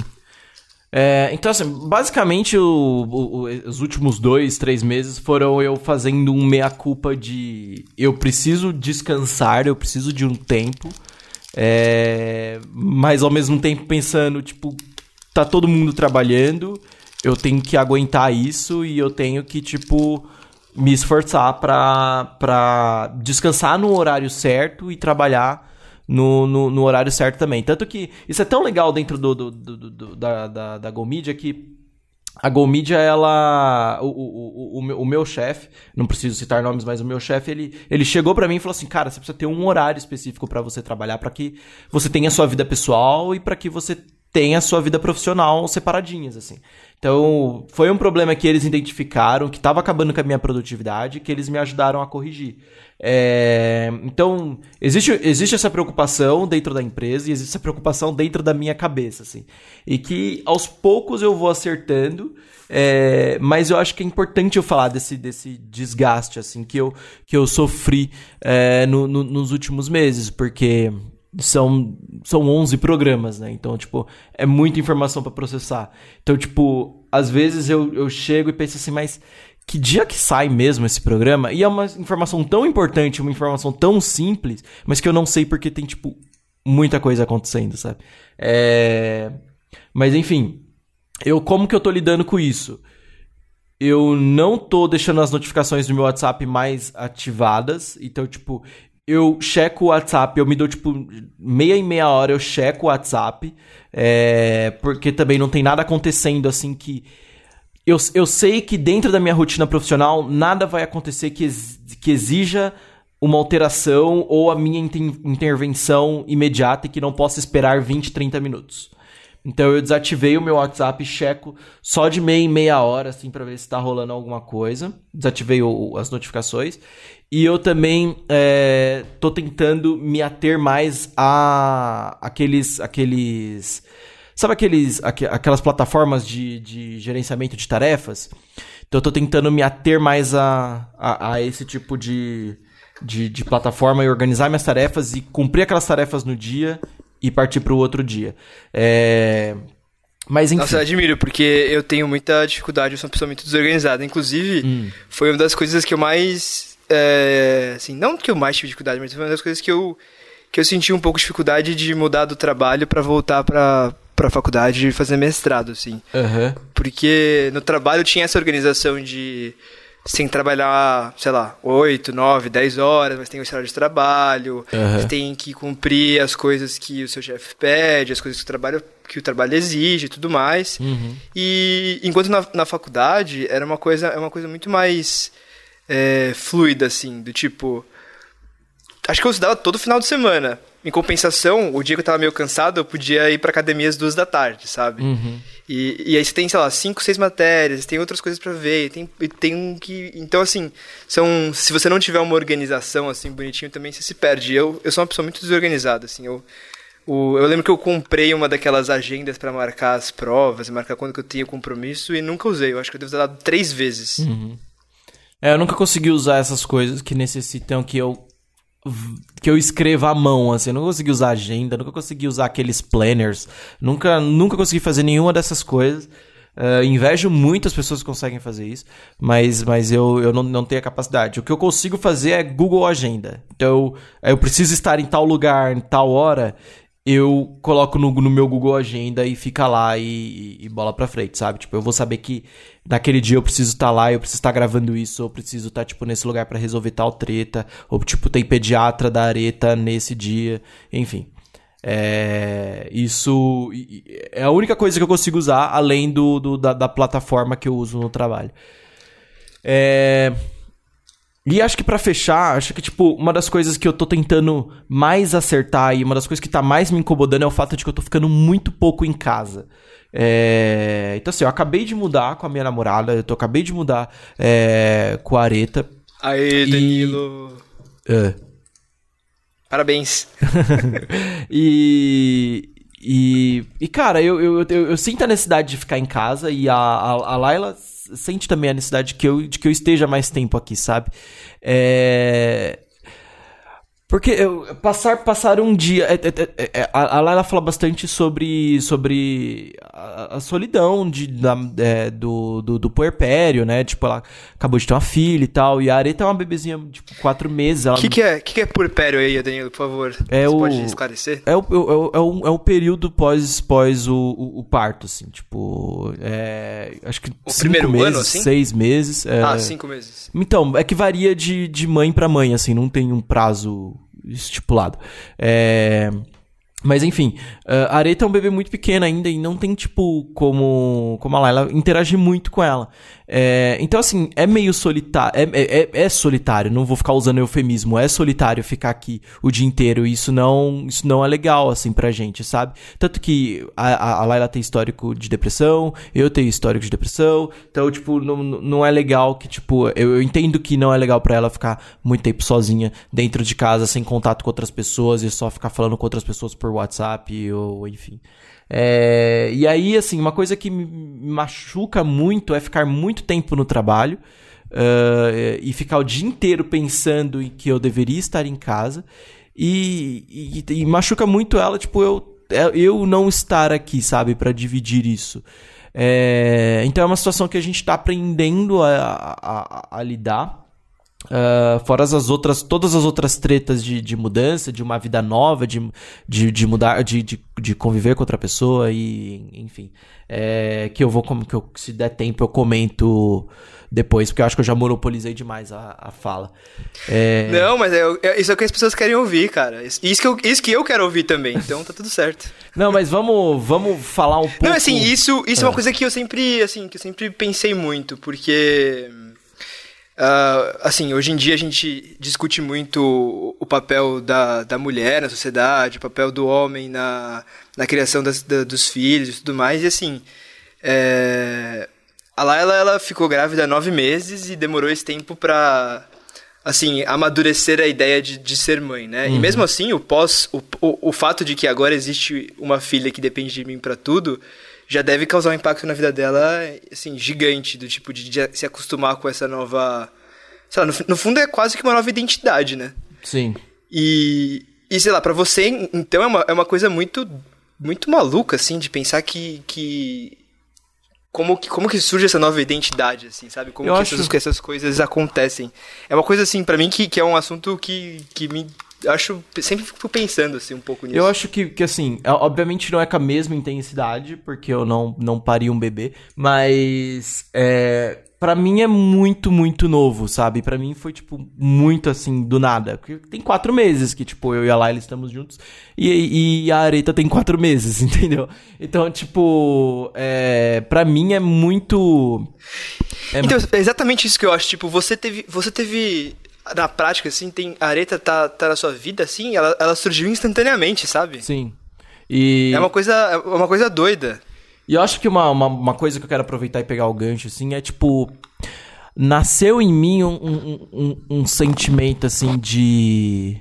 É, então, assim, basicamente o, o, os últimos dois, três meses foram eu fazendo um meia-culpa de eu preciso descansar, eu preciso de um tempo, é, mas ao mesmo tempo pensando, tipo, tá todo mundo trabalhando, eu tenho que aguentar isso e eu tenho que, tipo, me esforçar pra descansar no horário certo e trabalhar no, no, no, horário certo também. Tanto que isso é tão legal dentro do, do, do, do da, da, da GoMedia que a GoMedia, ela. O, o, o, o meu chefe, não preciso citar nomes, mas o meu chefe, ele, ele chegou para mim e falou assim: Cara, você precisa ter um horário específico para você trabalhar, para que você tenha a sua vida pessoal e para que você tenha a sua vida profissional separadinhas, assim. Então, foi um problema que eles identificaram, que estava acabando com a minha produtividade, que eles me ajudaram a corrigir. É... Então, existe, existe essa preocupação dentro da empresa e existe essa preocupação dentro da minha cabeça, assim. E que aos poucos eu vou acertando, é... mas eu acho que é importante eu falar desse, desse desgaste, assim, que eu, que eu sofri é... no, no, nos últimos meses, porque são, são 11 programas, né? Então, tipo, é muita informação para processar. Então, tipo, às vezes eu, eu chego e penso assim, mas que dia que sai mesmo esse programa? E é uma informação tão importante, uma informação tão simples, mas que eu não sei porque tem, tipo, muita coisa acontecendo, sabe? É... Mas, enfim, eu como que eu tô lidando com isso? Eu não tô deixando as notificações do meu WhatsApp mais ativadas. Então, tipo, eu checo o WhatsApp, eu me dou tipo meia e meia hora eu checo o WhatsApp, é, porque também não tem nada acontecendo assim que. Eu, eu sei que dentro da minha rotina profissional nada vai acontecer que, ex, que exija uma alteração ou a minha intervenção imediata e que não possa esperar 20, 30 minutos. Então eu desativei o meu WhatsApp e checo só de meia em meia hora, assim, para ver se tá rolando alguma coisa. Desativei o, as notificações. E eu também é, tô tentando me ater mais a aqueles. aqueles sabe aqueles, aqu aquelas plataformas de, de gerenciamento de tarefas? Então eu tô tentando me ater mais a, a, a esse tipo de, de, de plataforma e organizar minhas tarefas e cumprir aquelas tarefas no dia e partir para o outro dia. É... Mas enfim. Nossa, eu admiro, porque eu tenho muita dificuldade, eu sou uma pessoa muito desorganizada. Inclusive, hum. foi uma das coisas que eu mais. É, assim, não que eu mais tive dificuldade, mas foi uma das coisas que eu, que eu senti um pouco de dificuldade de mudar do trabalho para voltar para para faculdade e fazer mestrado, assim. Uhum. Porque no trabalho tinha essa organização de você tem que trabalhar, sei lá, 8, 9, 10 horas, mas tem o horário de trabalho, uhum. você tem que cumprir as coisas que o seu chefe pede, as coisas que o trabalho, que o trabalho exige e tudo mais. Uhum. E enquanto na, na faculdade era uma coisa, é uma coisa muito mais é, fluida, assim, do tipo. Acho que eu estudava todo final de semana. Em compensação, o dia que eu tava meio cansado, eu podia ir pra academia às duas da tarde, sabe? Uhum. E, e aí você tem, sei lá, cinco, seis matérias, tem outras coisas para ver, tem, tem um que... Então, assim, são... Se você não tiver uma organização, assim, bonitinho, também você se perde. Eu, eu sou uma pessoa muito desorganizada, assim, eu... O, eu lembro que eu comprei uma daquelas agendas para marcar as provas, marcar quando que eu tinha compromisso e nunca usei. Eu acho que eu devo ter dado três vezes. Uhum. É, eu nunca consegui usar essas coisas que necessitam que eu que eu escreva à mão, assim, eu não consegui usar agenda, nunca consegui usar aqueles planners, nunca, nunca consegui fazer nenhuma dessas coisas. Uh, invejo muitas pessoas que conseguem fazer isso, mas, mas eu, eu não, não tenho a capacidade. O que eu consigo fazer é Google Agenda. Então, eu, eu preciso estar em tal lugar, em tal hora, eu coloco no, no, meu Google Agenda e fica lá e, e, bola pra frente, sabe? Tipo, eu vou saber que naquele dia eu preciso estar tá lá, eu preciso estar tá gravando isso, ou preciso estar, tá, tipo, nesse lugar para resolver tal treta, ou, tipo, tem pediatra da areta nesse dia, enfim. É, isso é a única coisa que eu consigo usar, além do, do da, da plataforma que eu uso no trabalho. É... E acho que para fechar, acho que, tipo, uma das coisas que eu tô tentando mais acertar e uma das coisas que tá mais me incomodando é o fato de que eu tô ficando muito pouco em casa. É... Então, assim, eu acabei de mudar com a minha namorada, eu tô, acabei de mudar é... com a Areta. Aê, Danilo! E... É. Parabéns! e... E, e cara, eu, eu, eu, eu, sinto a necessidade de ficar em casa e a, a, a Laila sente também a necessidade de que eu, de que eu esteja mais tempo aqui, sabe? É... Porque eu, passar, passar um dia. É, é, é, é a Laila fala bastante sobre, sobre a, a solidão de, da, é, do, do, do, puerpério, né? Tipo, ela acabou de ter uma filha e tal. E a Areta é uma bebezinha de tipo, quatro meses. O que, que, é, que, que é puerpério aí, Danilo, por favor? É Você o, pode esclarecer? É o, é o, é o, é período pós, pós o, o, o parto, assim. Tipo, acho que. O primeiro meses, ano, assim? Seis meses. ah, cinco meses. Então, é que varia de, de mãe para mãe, assim, não tem um prazo estipulado. É. Mas enfim, a Areta é um bebê muito pequeno ainda e não tem, tipo, como, como a Layla interagir muito com ela. É, então, assim, é meio solitário. É, é, é, é, solitário, não vou ficar usando eufemismo. É solitário ficar aqui o dia inteiro. E isso não, isso não é legal, assim, pra gente, sabe? Tanto que a, a Layla tem histórico de depressão, eu tenho histórico de depressão. Então, tipo, não, não é legal que, tipo, eu, eu entendo que não é legal para ela ficar muito tempo sozinha dentro de casa, sem contato com outras pessoas e só ficar falando com outras pessoas por WhatsApp ou enfim. É, e aí, assim, uma coisa que me machuca muito é ficar muito tempo no trabalho uh, e ficar o dia inteiro pensando em que eu deveria estar em casa. E, e, e machuca muito ela, tipo, eu, é, eu não estar aqui, sabe, para dividir isso. É, então é uma situação que a gente está aprendendo a, a, a lidar. Uh, fora as outras, todas as outras tretas de, de mudança, de uma vida nova, de, de, de mudar, de, de, de, conviver com outra pessoa e, enfim. É, que eu vou, que eu, se der tempo, eu comento depois, porque eu acho que eu já monopolizei demais a, a fala. É... Não, mas é, é, isso é o que as pessoas querem ouvir, cara. Isso que, eu, isso que eu quero ouvir também, então tá tudo certo. Não, mas vamos, vamos falar um pouco... Não, assim, isso, isso é uma ah. coisa que eu sempre, assim, que eu sempre pensei muito, porque Uh, assim, hoje em dia a gente discute muito o papel da, da mulher na sociedade, o papel do homem na, na criação das, da, dos filhos e tudo mais, e assim, é, a Laila ela ficou grávida há nove meses e demorou esse tempo pra, assim, amadurecer a ideia de, de ser mãe, né? Uhum. E mesmo assim, o pós, o, o, o fato de que agora existe uma filha que depende de mim para tudo, já deve causar um impacto na vida dela, assim, gigante, do tipo de, se acostumar com essa nova. Sei lá, no, no, fundo é quase que uma nova identidade, né? Sim. E, e sei lá, para você, então é uma, é uma coisa muito, muito maluca, assim, de pensar que. que como que, como que surge essa nova identidade, assim, sabe? Como que, acho... essas, que essas coisas acontecem. É uma coisa, assim, para mim que, que é um assunto que, que me acho, sempre fico pensando assim um pouco nisso. Eu acho que, que assim, é, obviamente não é com a mesma intensidade, porque eu não, não pari um bebê, mas é, para mim é muito, muito novo, sabe? para mim foi, tipo, muito assim, do nada. Porque tem quatro meses que, tipo, eu e a Laila estamos juntos e, e a Areta tem quatro meses, entendeu? Então, tipo, é, para mim é muito. É... Então, é exatamente isso que eu acho. Tipo, você teve. Você teve na prática, assim, tem. A areta tá, tá na sua vida, assim, ela, ela surgiu instantaneamente, sabe? Sim. E... É uma coisa, é uma coisa doida. E eu acho que uma, uma, uma, coisa que eu quero aproveitar e pegar o gancho, assim, é tipo. Nasceu em mim um, um, um, um sentimento, assim, de.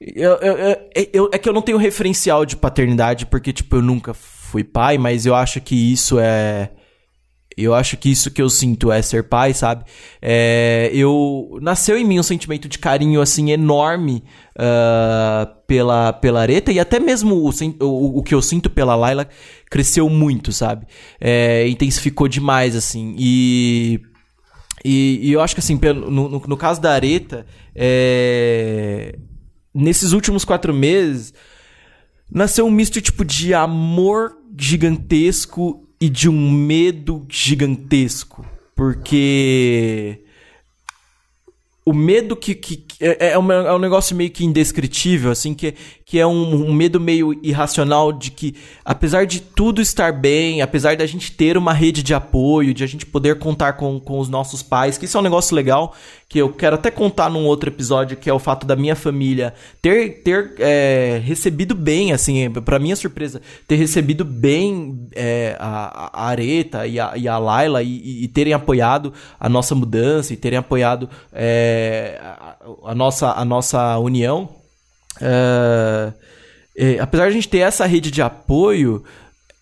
Eu, eu, eu, eu, é que eu não tenho referencial de paternidade, porque, tipo, eu nunca fui pai, mas eu acho que isso é eu acho que isso que eu sinto é ser pai, sabe? É, eu nasceu em mim um sentimento de carinho assim enorme uh, pela pela Areta e até mesmo o, o, o, que eu sinto pela Laila cresceu muito, sabe? É, intensificou demais assim e, e, e eu acho que assim no, no, no caso da Areta é, nesses últimos quatro meses nasceu um misto tipo de amor gigantesco e de um medo gigantesco. Porque o medo que, que é, é, um, é um negócio meio que indescritível, assim, que, que é um, um, medo meio irracional de que, apesar de tudo estar bem, apesar da gente ter uma rede de apoio, de a gente poder contar com, com os nossos pais, que isso é um negócio legal, que eu quero até contar num outro episódio, que é o fato da minha família ter, ter é, recebido bem, assim, para minha surpresa, ter recebido bem é, a, a Areta e a, e a Laila e, e, terem apoiado a nossa mudança e terem apoiado é, a, a, nossa, a nossa união. É, é, apesar de a gente ter essa rede de apoio,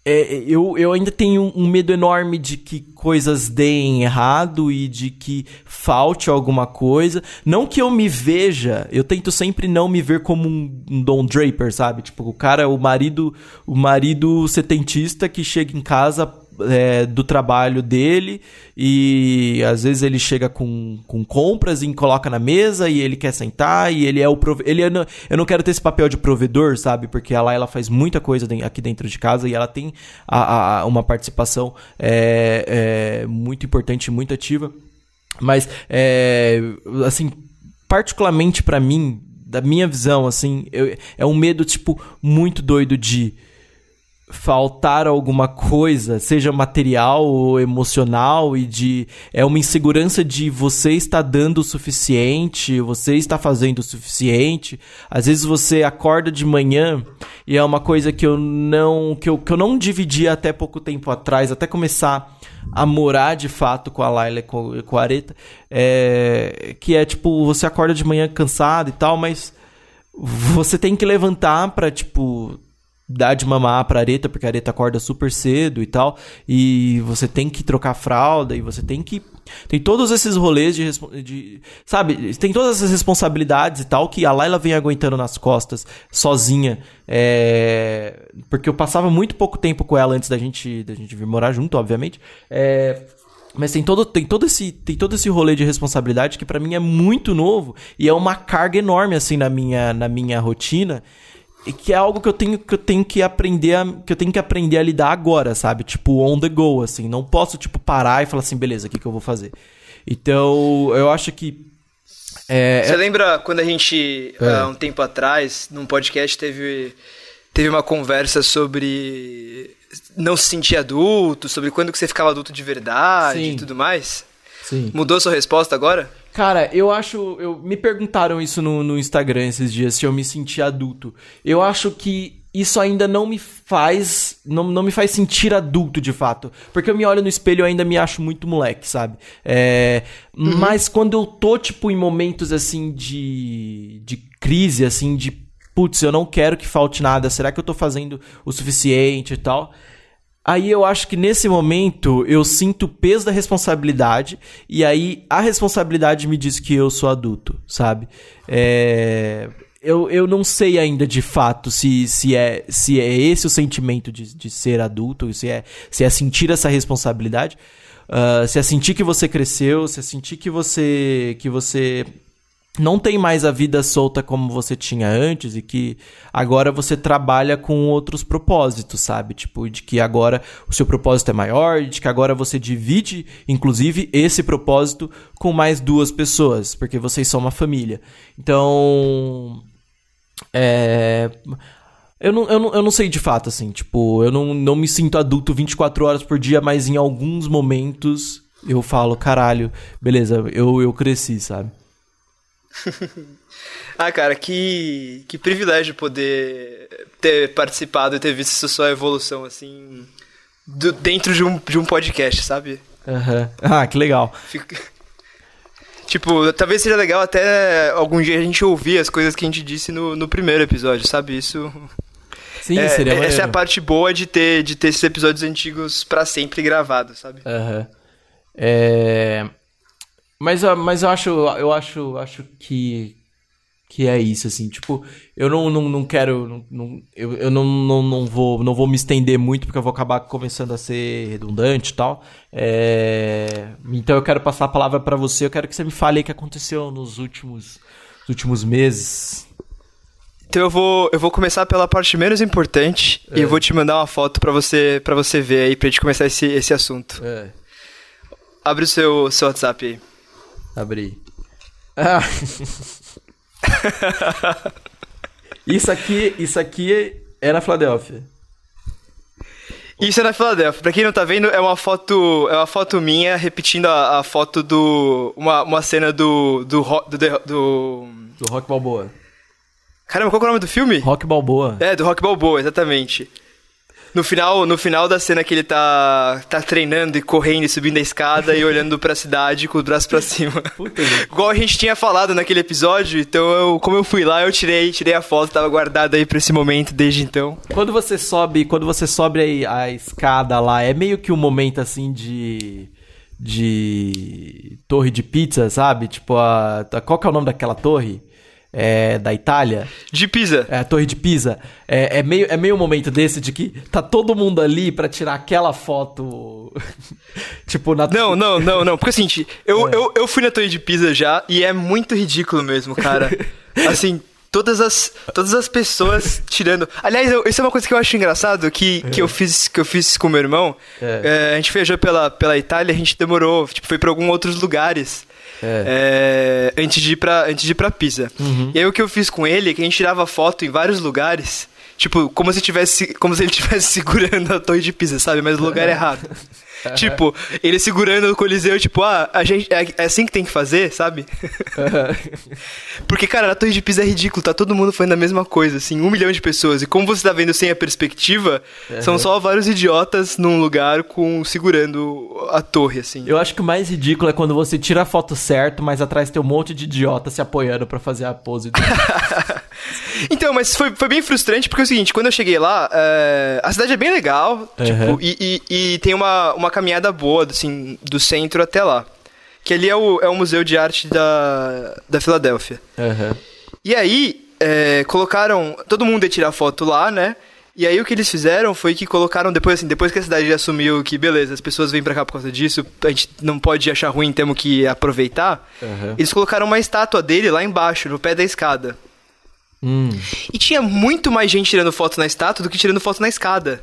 é, eu, eu ainda tenho um medo enorme de que coisas deem errado e de que falte alguma coisa. Não que eu me veja, eu tento sempre não me ver como um, um Don Draper, sabe? Tipo, o cara, o marido, o marido setentista que chega em casa é, do trabalho dele e às vezes ele chega com, com compras e coloca na mesa e ele quer sentar e ele é o prove ele é, eu não quero ter esse papel de provedor sabe? Porque ela ela faz muita coisa aqui dentro de casa e ela tem a, a uma participação é, é, muito importante muito ativa. Mas é, assim particularmente para mim da minha visão assim eu, é um medo tipo muito doido de faltar alguma coisa, seja material ou emocional, e de é uma insegurança de você está dando o suficiente, você está fazendo o suficiente. Às vezes você acorda de manhã e é uma coisa que eu não que eu, que eu não dividia até pouco tempo atrás, até começar a morar de fato com a Laila e com, com a Areta, é, que é tipo, você acorda de manhã cansado e tal, mas você tem que levantar para tipo dar de mamar pra areta, porque a areta acorda super cedo e tal, e você tem que trocar fralda, e você tem que. Tem todos esses rolês de, de. Sabe, tem todas essas responsabilidades e tal que a Laila vem aguentando nas costas, sozinha. É, porque eu passava muito pouco tempo com ela antes da gente, da gente vir morar junto, obviamente. É, mas tem todo, tem, todo esse, tem todo esse rolê de responsabilidade que para mim é muito novo e é uma carga enorme assim na minha, na minha rotina que é algo que eu tenho que eu tenho que aprender a, que eu tenho que aprender a lidar agora, sabe? Tipo on the go assim, não posso tipo parar e falar assim, beleza, o que que eu vou fazer? Então, eu acho que é, Você é... lembra quando a gente é. há um tempo atrás, num podcast teve teve uma conversa sobre não se sentir adulto, sobre quando que você ficava adulto de verdade Sim. e tudo mais? Sim. Mudou sua resposta agora? Cara, eu acho. Eu, me perguntaram isso no, no Instagram esses dias, se eu me senti adulto. Eu acho que isso ainda não me faz. Não, não me faz sentir adulto de fato. Porque eu me olho no espelho e ainda me acho muito moleque, sabe? É, uhum. Mas quando eu tô, tipo, em momentos assim de. de crise, assim, de. Putz, eu não quero que falte nada. Será que eu tô fazendo o suficiente e tal? Aí eu acho que nesse momento eu sinto o peso da responsabilidade e aí a responsabilidade me diz que eu sou adulto, sabe? É... Eu, eu não sei ainda de fato se, se, é, se é esse o sentimento de, de ser adulto, se é, se é sentir essa responsabilidade, uh, se é sentir que você cresceu, se é sentir que você, que você não tem mais a vida solta como você tinha antes e que agora você trabalha com outros propósitos, sabe? Tipo, de que agora o seu propósito é maior, de que agora você divide, inclusive, esse propósito com mais duas pessoas, porque vocês são uma família. Então. É. Eu não, eu, não, eu não sei de fato, assim, tipo, eu não, não me sinto adulto 24 horas por dia, mas em alguns momentos eu falo, caralho, beleza, eu, eu cresci, sabe? ah, cara, que, que privilégio poder ter participado e ter visto essa sua evolução, assim, do, dentro de um, de um podcast, sabe? Uhum. Ah, que legal. Fico... Tipo, talvez seja legal até algum dia a gente ouvir as coisas que a gente disse no, no primeiro episódio, sabe? Isso. Sim, é, seria Essa é a parte boa de ter, de ter esses episódios antigos para sempre gravados, sabe? Aham. Uhum. É... Mas, ah, mas eu acho, eu acho, acho que que é isso assim, tipo, eu não, não, não quero, não, eu, eu não, não, não vou não vou me estender muito porque eu vou acabar começando a ser redundante e tal. É... Então eu quero passar a palavra para você, eu quero que você me fale o que aconteceu nos últimos, nos últimos meses. Então eu vou, eu vou começar pela parte menos importante É. e eu vou te mandar uma foto pra você para você ver aí pra gente começar esse, esse assunto. É, Abre o seu, seu WhatsApp aí. Abri. Ah. isso aqui, isso aqui é na Filadélfia. Isso é na Filadélfia. Pra quem não tá vendo, é uma foto, é uma foto minha repetindo a, a foto do uma, uma cena do do, ro- do, do, do Do Rock Balboa. Caramba, qual que é o nome do filme? Rock Balboa. É, do Rock Balboa, exatamente. No final, no final da cena que ele tá, tá treinando e correndo e subindo a escada e olhando pra cidade com os braços pra cima. Puta, Igual a gente tinha falado naquele episódio, então eu, como eu fui lá, eu tirei, tirei a foto, tava guardada aí pra esse momento desde então. Quando você sobe, quando você sobe aí a escada lá, é meio que um momento assim de de torre de pizza, sabe? Tipo a, a- qual que é o nome daquela torre? É da Itália? De Pisa. É a torre de Pisa. É, é meio é meio um momento desse de que tá todo mundo ali pra tirar aquela foto tipo na Não, não, não, não. Porque assim, eu, É. eu, eu fui na Torre de Pisa já e é muito ridículo mesmo, cara. assim, todas as, todas as pessoas tirando. Aliás, eu- isso é uma coisa que eu acho engraçado que, que, eu, fiz, que eu fiz com meu irmão. É. É, a gente viajou pela, pela Itália, a gente demorou, tipo, foi pra alguns outros lugares. É. é, antes, de ir pra, antes de ir pra Pisa. E aí o que eu fiz com ele é que a gente tirava foto em vários lugares. Tipo, como se, tivesse, como se ele estivesse segurando a torre de Pisa, sabe? Mas no lugar errado. Tipo, ele segurando o Coliseu, tipo, ah, a gente, é, é assim que tem que fazer, sabe? Porque, cara, na Torre de Pisa é ridículo, tá todo mundo fazendo a mesma coisa, assim, um milhão de pessoas. E como você tá vendo sem a perspectiva, são só vários idiotas num lugar com segurando a torre, assim. Eu acho que o mais ridículo é quando você tira a foto certo, mas atrás tem um monte de idiota se apoiando pra fazer a pose. Do... Então, mas foi, foi bem frustrante porque é o seguinte, quando eu cheguei lá, é, a cidade é bem legal, Uhum. tipo, e, e- e tem uma, uma caminhada boa, assim, do centro até lá. Que ali é o, é o Museu de Arte da, da Filadélfia. Aham. E aí, é, colocaram. Todo mundo ia tirar foto lá, né? E aí o que eles fizeram foi que colocaram, depois assim, depois que a cidade já assumiu que, beleza, as pessoas vêm pra cá por causa disso, a gente não pode achar ruim, temos que aproveitar. Aham. Eles colocaram uma estátua dele lá embaixo, no pé da escada. Hum. E tinha muito mais gente tirando foto na estátua do que tirando foto na escada.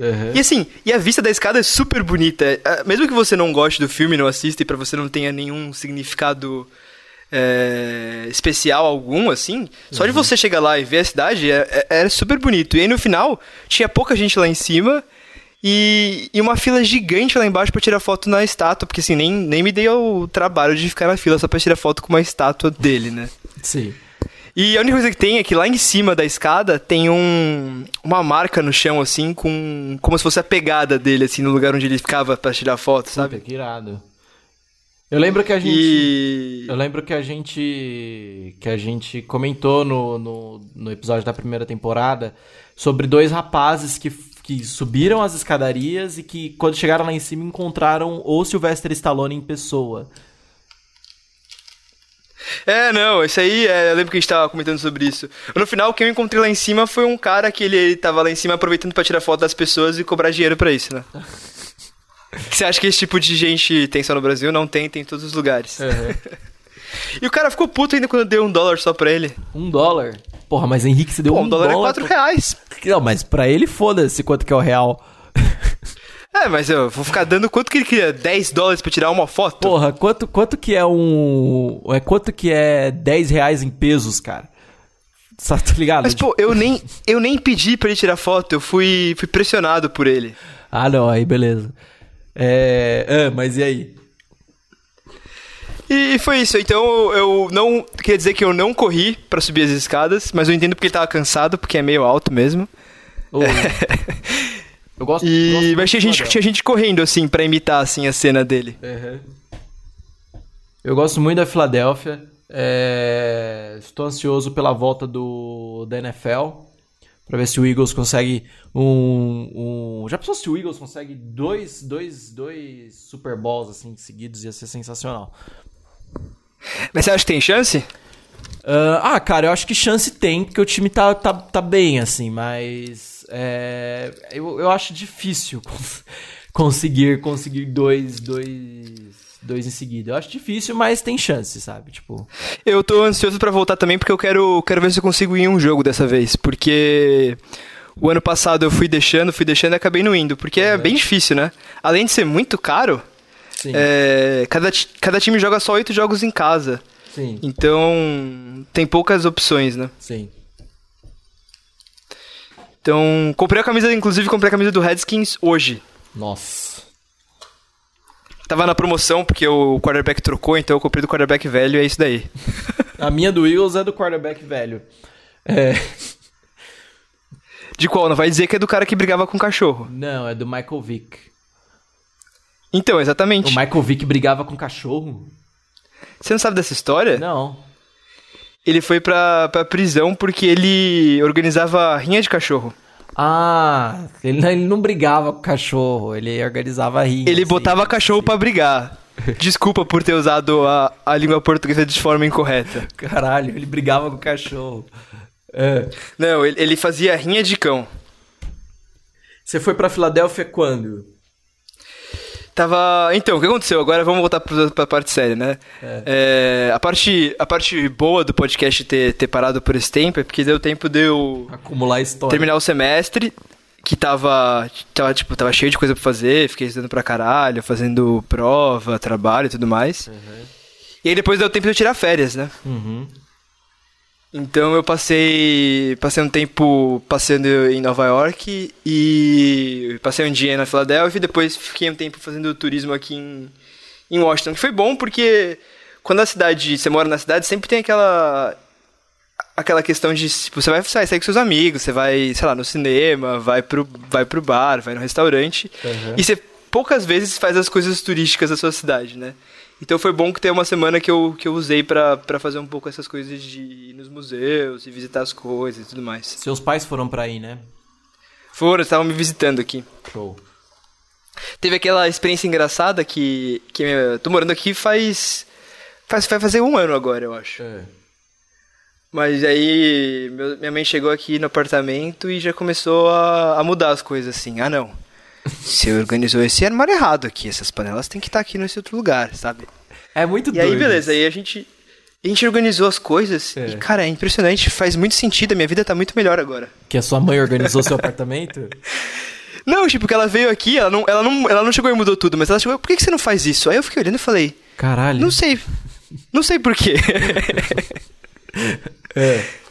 Aham. E assim, e a vista da escada é super bonita. É, Mesmo que você não goste do filme, não assista e pra você não tenha nenhum significado é, especial algum, assim, só de você chegar lá e ver a cidade é, é, é super bonito. E aí no final, tinha pouca gente lá em cima e, e uma fila gigante lá embaixo pra tirar foto na estátua, porque assim, nem, nem me dei o trabalho de ficar na fila só pra tirar foto com uma estátua dele, né? Sim. E a única coisa que tem é que lá em cima da escada tem um, uma marca no chão, assim, com. como se fosse a pegada dele, assim, no lugar onde ele ficava pra tirar foto, Sabe? sabe? que irado. Eu lembro que a gente. E. Eu lembro que a gente. que a gente comentou no, no, no episódio da primeira temporada sobre dois rapazes que, que subiram as escadarias e que, quando chegaram lá em cima, encontraram o Sylvester Stallone em pessoa. É, não, isso aí, é, eu lembro que a gente tava comentando sobre isso. No final, quem eu encontrei lá em cima foi um cara que ele, ele tava lá em cima aproveitando pra tirar foto das pessoas e cobrar dinheiro pra isso, né? Você acha que esse tipo de gente tem só no Brasil? Não tem, tem em todos os lugares. E o cara ficou puto ainda quando deu um dólar só pra ele. Um dólar. Porra, mas Henrique, você deu Pô, um, um dólar, é quatro pô. reais. Não, mas pra ele, foda-se quanto que é o real. É, mas eu vou ficar dando quanto que ele queria? 10 dólares pra tirar uma foto? Porra, quanto, quanto que é um. É, quanto que é 10 reais em pesos, cara? Tá tá ligado? Mas, pô, eu nem, eu nem pedi pra ele tirar foto, eu fui, fui pressionado por ele. Ah, não, aí beleza. É. ah, mas e aí? E foi isso, então eu não. Queria dizer que eu não corri pra subir as escadas, mas eu entendo porque ele tava cansado, porque é meio alto mesmo. Ô, eu gosto. E. gosto mas tinha gente, tinha gente correndo, assim, pra imitar, assim, a cena dele. Uhum. Eu gosto muito da Filadélfia. É, Estou ansioso pela volta do da NFL. Pra ver se o Eagles consegue um. um... Já pensou se o Eagles consegue dois, dois, dois Super Bowls assim seguidos? Ia ser sensacional. Mas você acha que tem chance? Ah, ah, cara, eu acho que chance tem, porque o time tá, tá, tá bem, assim, mas. É, eu, eu acho difícil cons- conseguir conseguir dois, dois, dois em seguida. Eu acho difícil, mas tem chance, sabe? Tipo. Eu tô ansioso para voltar também porque eu quero, quero ver se eu consigo ir em um jogo dessa vez. Porque o ano passado eu fui deixando, fui deixando e acabei não indo. Porque é bem difícil, né? Além de ser muito caro, é, cada, cada time joga só oito jogos em casa. Sim. Então tem poucas opções, né? Sim. Então, comprei a camisa, inclusive comprei a camisa do Redskins hoje. Nossa. Tava na promoção porque o quarterback trocou, então eu comprei do quarterback velho e é isso daí. a minha do Eagles é do quarterback velho. É. De qual? Não vai dizer que é do cara que brigava com o cachorro. Não, é do Michael Vick. Então, exatamente. O Michael Vick brigava com o cachorro? Você não sabe dessa história? Não ele foi pra, pra prisão porque ele organizava rinha de cachorro. Ah, ele não, ele não brigava com cachorro, ele organizava rinha. Ele assim, botava cachorro para brigar. Desculpa por ter usado a, a língua portuguesa de forma incorreta. Caralho, ele brigava com cachorro. É. Não, ele, ele fazia rinha de cão. Você foi para Filadélfia quando? Tava. Então, o que aconteceu? Agora vamos voltar pra, pra parte séria, né? É. É, a, parte, a parte boa do podcast ter, ter parado por esse tempo é porque deu tempo de eu. Acumular história. Terminar o semestre, que tava, tava, tipo, tava cheio de coisa pra fazer, fiquei estudando pra caralho, fazendo prova, trabalho e tudo mais. Uhum. E aí depois deu tempo de eu tirar férias, né? Uhum. Então eu passei passei um tempo passeando em Nova York e passei um dia na Filadélfia e depois fiquei um tempo fazendo turismo aqui em, em Washington. Que foi bom porque quando a cidade, você mora na cidade, sempre tem aquela aquela questão de tipo, você vai sair, sair com seus amigos, você vai, sei lá, no cinema, vai pro, vai pro bar, vai no restaurante. Uhum. E você poucas vezes faz as coisas turísticas da sua cidade, né? Então foi bom que tem uma semana que eu, que eu usei para fazer um pouco essas coisas de ir nos museus e visitar as coisas e tudo mais. Seus pais foram para aí, né? Foram, estavam me visitando aqui. Show. Teve aquela experiência engraçada que, que eu tô morando aqui faz, faz. Vai fazer um ano agora, eu acho. É. Mas aí meu, minha mãe chegou aqui no apartamento e já começou a, a mudar as coisas assim. Ah, não você organizou esse armário errado aqui. Essas panelas têm que estar aqui nesse outro lugar, sabe? É muito e doido. E aí, beleza. Aí a gente, a gente organizou as coisas. É. E, cara, é impressionante. Faz muito sentido. A minha vida tá muito melhor agora. Que a sua mãe organizou seu apartamento? Não, tipo, que ela veio aqui, ela não, ela, não, ela não chegou e mudou tudo, mas ela chegou, por que, que você não faz isso? Aí eu fiquei olhando e falei, caralho. Não sei. Não sei por quê. é.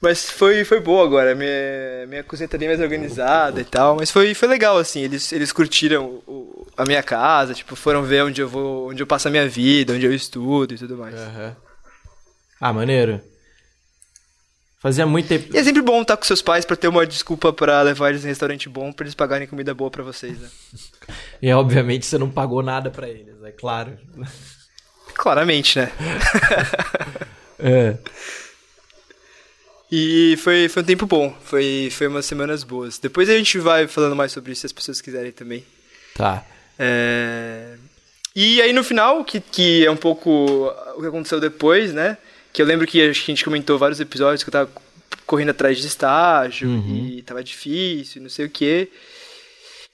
Mas foi, foi boa agora. Minha, minha cozinha tá bem mais organizada e tal. Mas foi, foi legal, assim. Eles, eles curtiram o, a minha casa, tipo, foram ver onde eu vou, onde eu passo a minha vida, onde eu estudo e tudo mais. Uhum. Ah, maneiro. Fazia muito tempo. E é sempre bom estar com seus pais para ter uma desculpa para levar eles em restaurante bom, para eles pagarem comida boa para vocês, né? e obviamente você não pagou nada para eles, é claro. Claramente, né? é. E foi, foi um tempo bom, foi, foi umas semanas boas. Depois a gente vai falando mais sobre isso se as pessoas quiserem também. Tá. É... E aí no final, que, que é um pouco o que aconteceu depois, né? Que eu lembro que a gente comentou vários episódios que eu tava correndo atrás de estágio uhum. e tava difícil, não sei o quê.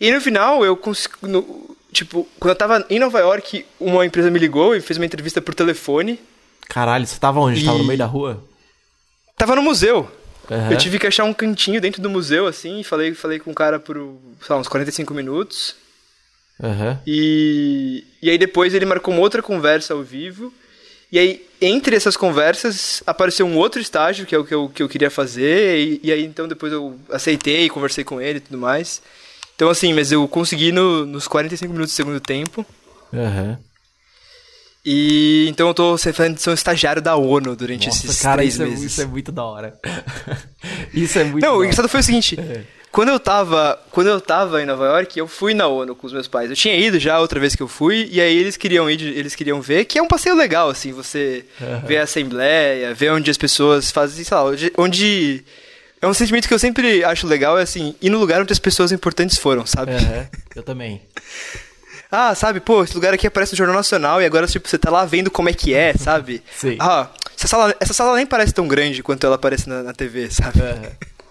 E no final eu consegui. No, tipo, quando eu tava em Nova York, uma empresa me ligou e fez uma entrevista por telefone. Caralho, você tava onde? E... Tava no meio da rua? Tava no museu. Uhum. Eu tive que achar um cantinho dentro do museu, assim, e falei, falei com o cara por, sei lá, uns 45 minutos. Uhum. E, e aí depois ele marcou uma outra conversa ao vivo. E aí, entre essas conversas, apareceu um outro estágio, que é o que eu, que eu queria fazer. E, e aí, então, depois eu aceitei, conversei com ele e tudo mais. Então, assim, mas eu consegui no, nos 45 minutos do segundo tempo. Aham. Uhum. E então eu tô sendo um estagiário da ONU durante Nossa, esses cara, três isso meses. É, isso é muito da hora. isso é muito Não, o engraçado foi o seguinte. É. Quando eu tava, quando eu tava em Nova York, eu fui na ONU com os meus pais. Eu tinha ido já outra vez que eu fui, e aí eles queriam ir, eles queriam ver, que é um passeio legal, assim, você uhum. ver a assembleia, ver onde as pessoas fazem, sei lá, onde, onde é um sentimento que eu sempre acho legal, é assim, ir no lugar onde as pessoas importantes foram, sabe? Uhum. Eu também. Ah, sabe, pô, esse lugar aqui aparece no Jornal Nacional e agora, tipo, você tá lá vendo como é que é, sabe? Sim. Ah, essa sala, essa sala nem parece tão grande quanto ela aparece na, na TV, sabe?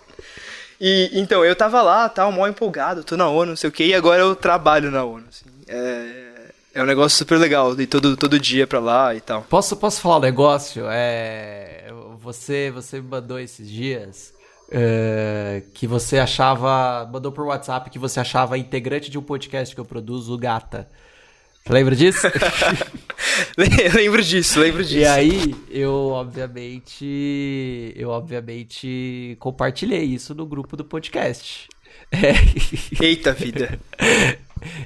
E, então, eu tava lá, tal, mó empolgado, tô na ONU, não sei o quê, e agora eu trabalho na ONU, assim. É, É um negócio super legal, de todo, todo dia pra lá e tal. Posso, posso falar um negócio? É, você, você me mandou esses dias é, que você achava. Mandou por WhatsApp que você achava integrante de um podcast que eu produzo, o Gata. Lembra disso? lembro disso, lembro disso. E aí, eu obviamente. Eu obviamente compartilhei isso no grupo do podcast. É. Eita vida.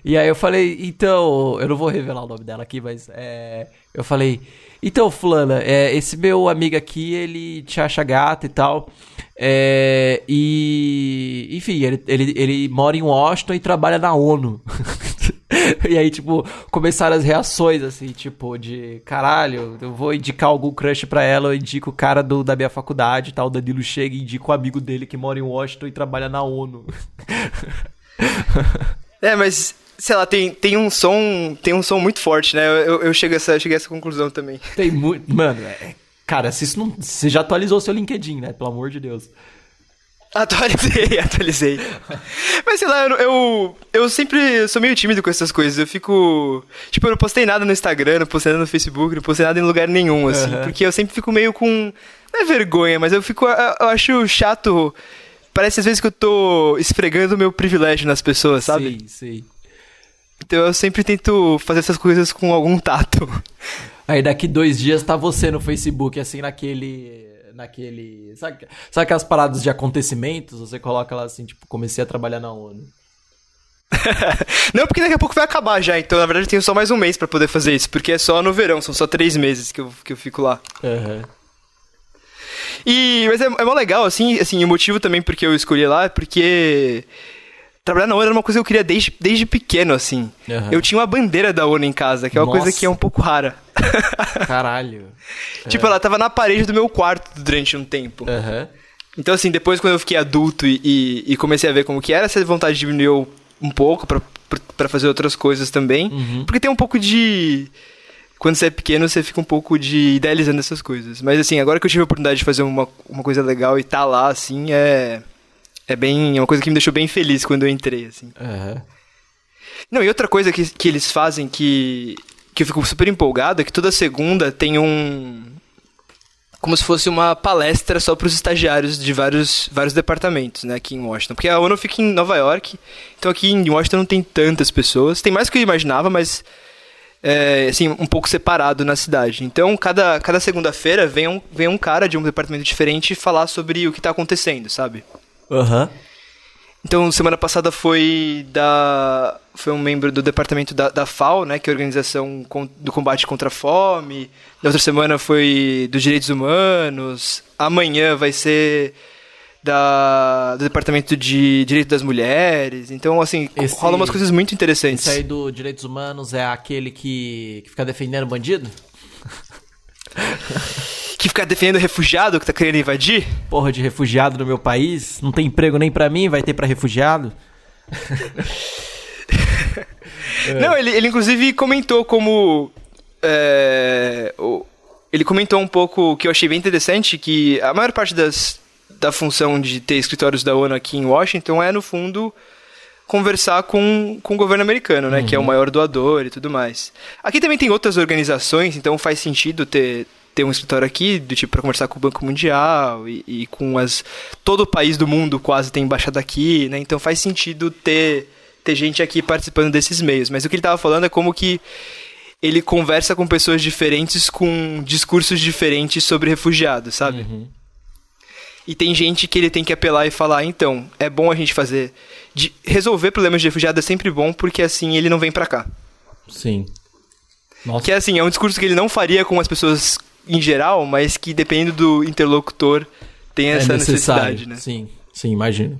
E aí eu falei, então, eu não vou revelar o nome dela aqui, mas é, eu falei, então, fulana, é, esse meu amigo aqui, ele te acha gata e tal, é, e, enfim, ele, ele, ele mora em Washington e trabalha na ONU. e aí, tipo, começaram as reações, assim, tipo, de caralho, eu vou indicar algum crush pra ela, eu indico o cara do, da minha faculdade e tal. O Danilo chega e indica o amigo dele que mora em Washington e trabalha na ONU. é, mas sei lá, tem, tem um som. Tem um som muito forte, né? Eu, eu cheguei, a essa, cheguei a essa conclusão também. Tem muito. Mano, é, cara, se isso não. Você já atualizou o seu LinkedIn, né? Pelo amor de Deus. Atualizei, atualizei. Mas sei lá, eu, eu, eu, sempre sou meio tímido com essas coisas. Eu fico. Tipo, eu não postei nada no Instagram, não postei nada no Facebook, não postei nada em lugar nenhum, assim. Uhum. Porque eu sempre fico meio com. Não é vergonha, mas eu fico. Eu, eu acho chato. Parece às vezes que eu tô esfregando o meu privilégio nas pessoas, sabe? Sim, sim. Então eu sempre tento fazer essas coisas com algum tato. Aí daqui dois dias tá você no Facebook, assim, naquele naquele. Sabe, sabe aquelas paradas de acontecimentos? Você coloca lá assim, tipo, comecei a trabalhar na ONU. não, porque daqui a pouco vai acabar já, então na verdade eu tenho só mais um mês para poder fazer isso, porque é só no verão, são só três meses que eu, que eu fico lá. Uhum. E, mas é, é mó legal, assim, assim, o motivo também porque eu escolhi lá é porque trabalhar na ONU era uma coisa que eu queria desde, desde pequeno, assim. Uhum. Eu tinha uma bandeira da ONU em casa, que é uma Nossa. coisa que é um pouco rara. Caralho. tipo, é. ela tava na parede do meu quarto durante um tempo. Uhum. Então, assim, depois quando eu fiquei adulto e, e, e, comecei a ver como que era, essa vontade diminuiu um pouco para fazer outras coisas também. Uhum. Porque tem um pouco de... Quando você é pequeno, você fica um pouco de idealizando essas coisas. Mas, assim, agora que eu tive a oportunidade de fazer uma, uma coisa legal e tá lá, assim, é é bem. É uma coisa que me deixou bem feliz quando eu entrei, assim. Uhum. Não, e outra coisa que, que eles fazem que, que eu fico super empolgado é que toda segunda tem um. Como se fosse uma palestra só para os estagiários de vários, vários departamentos, né, aqui em Washington. Porque a ONU fica em Nova York, então aqui em Washington não tem tantas pessoas. Tem mais do que eu imaginava, mas é, assim, um pouco separado na cidade. Então, cada, cada segunda-feira vem um, vem um cara de um departamento diferente falar sobre o que está acontecendo, sabe? Aham. Uhum. Então, semana passada foi da foi um membro do departamento da, da FAO, né, que é a Organização do Combate contra a Fome. Na outra semana foi dos Direitos Humanos. Amanhã vai ser da, do Departamento de Direitos das Mulheres. Então, assim, esse, rola umas coisas muito interessantes. Esse aí do Direitos Humanos é aquele que, que fica defendendo bandido? que ficar defendendo refugiado que tá querendo invadir? Porra de refugiado no meu país, não tem emprego nem para mim, vai ter para refugiado? Não, ele, ele inclusive comentou como. É, ele comentou um pouco o que eu achei bem interessante, que a maior parte das, da função de ter escritórios da ONU aqui em Washington é, no fundo, conversar com, com o governo americano, né? Uhum. Que é o uhum. maior doador e tudo mais. Aqui também tem outras organizações, então faz sentido ter, ter um escritório aqui, do tipo, para conversar com o Banco Mundial e, e, com as. Todo o país do mundo quase tem embaixada aqui, né? Então faz sentido ter, ter gente aqui participando desses meios. Mas o que ele estava falando é como que ele conversa com pessoas diferentes com discursos diferentes sobre refugiados, sabe? Uhum. E tem gente que ele tem que apelar e falar, então, é bom a gente fazer. De resolver problemas de refugiado é sempre bom, porque assim ele não vem para cá. Sim. Nossa. Que é assim, é um discurso que ele não faria com as pessoas em geral, mas que dependendo do interlocutor tem essa é necessidade, né? Sim, sim, imagino.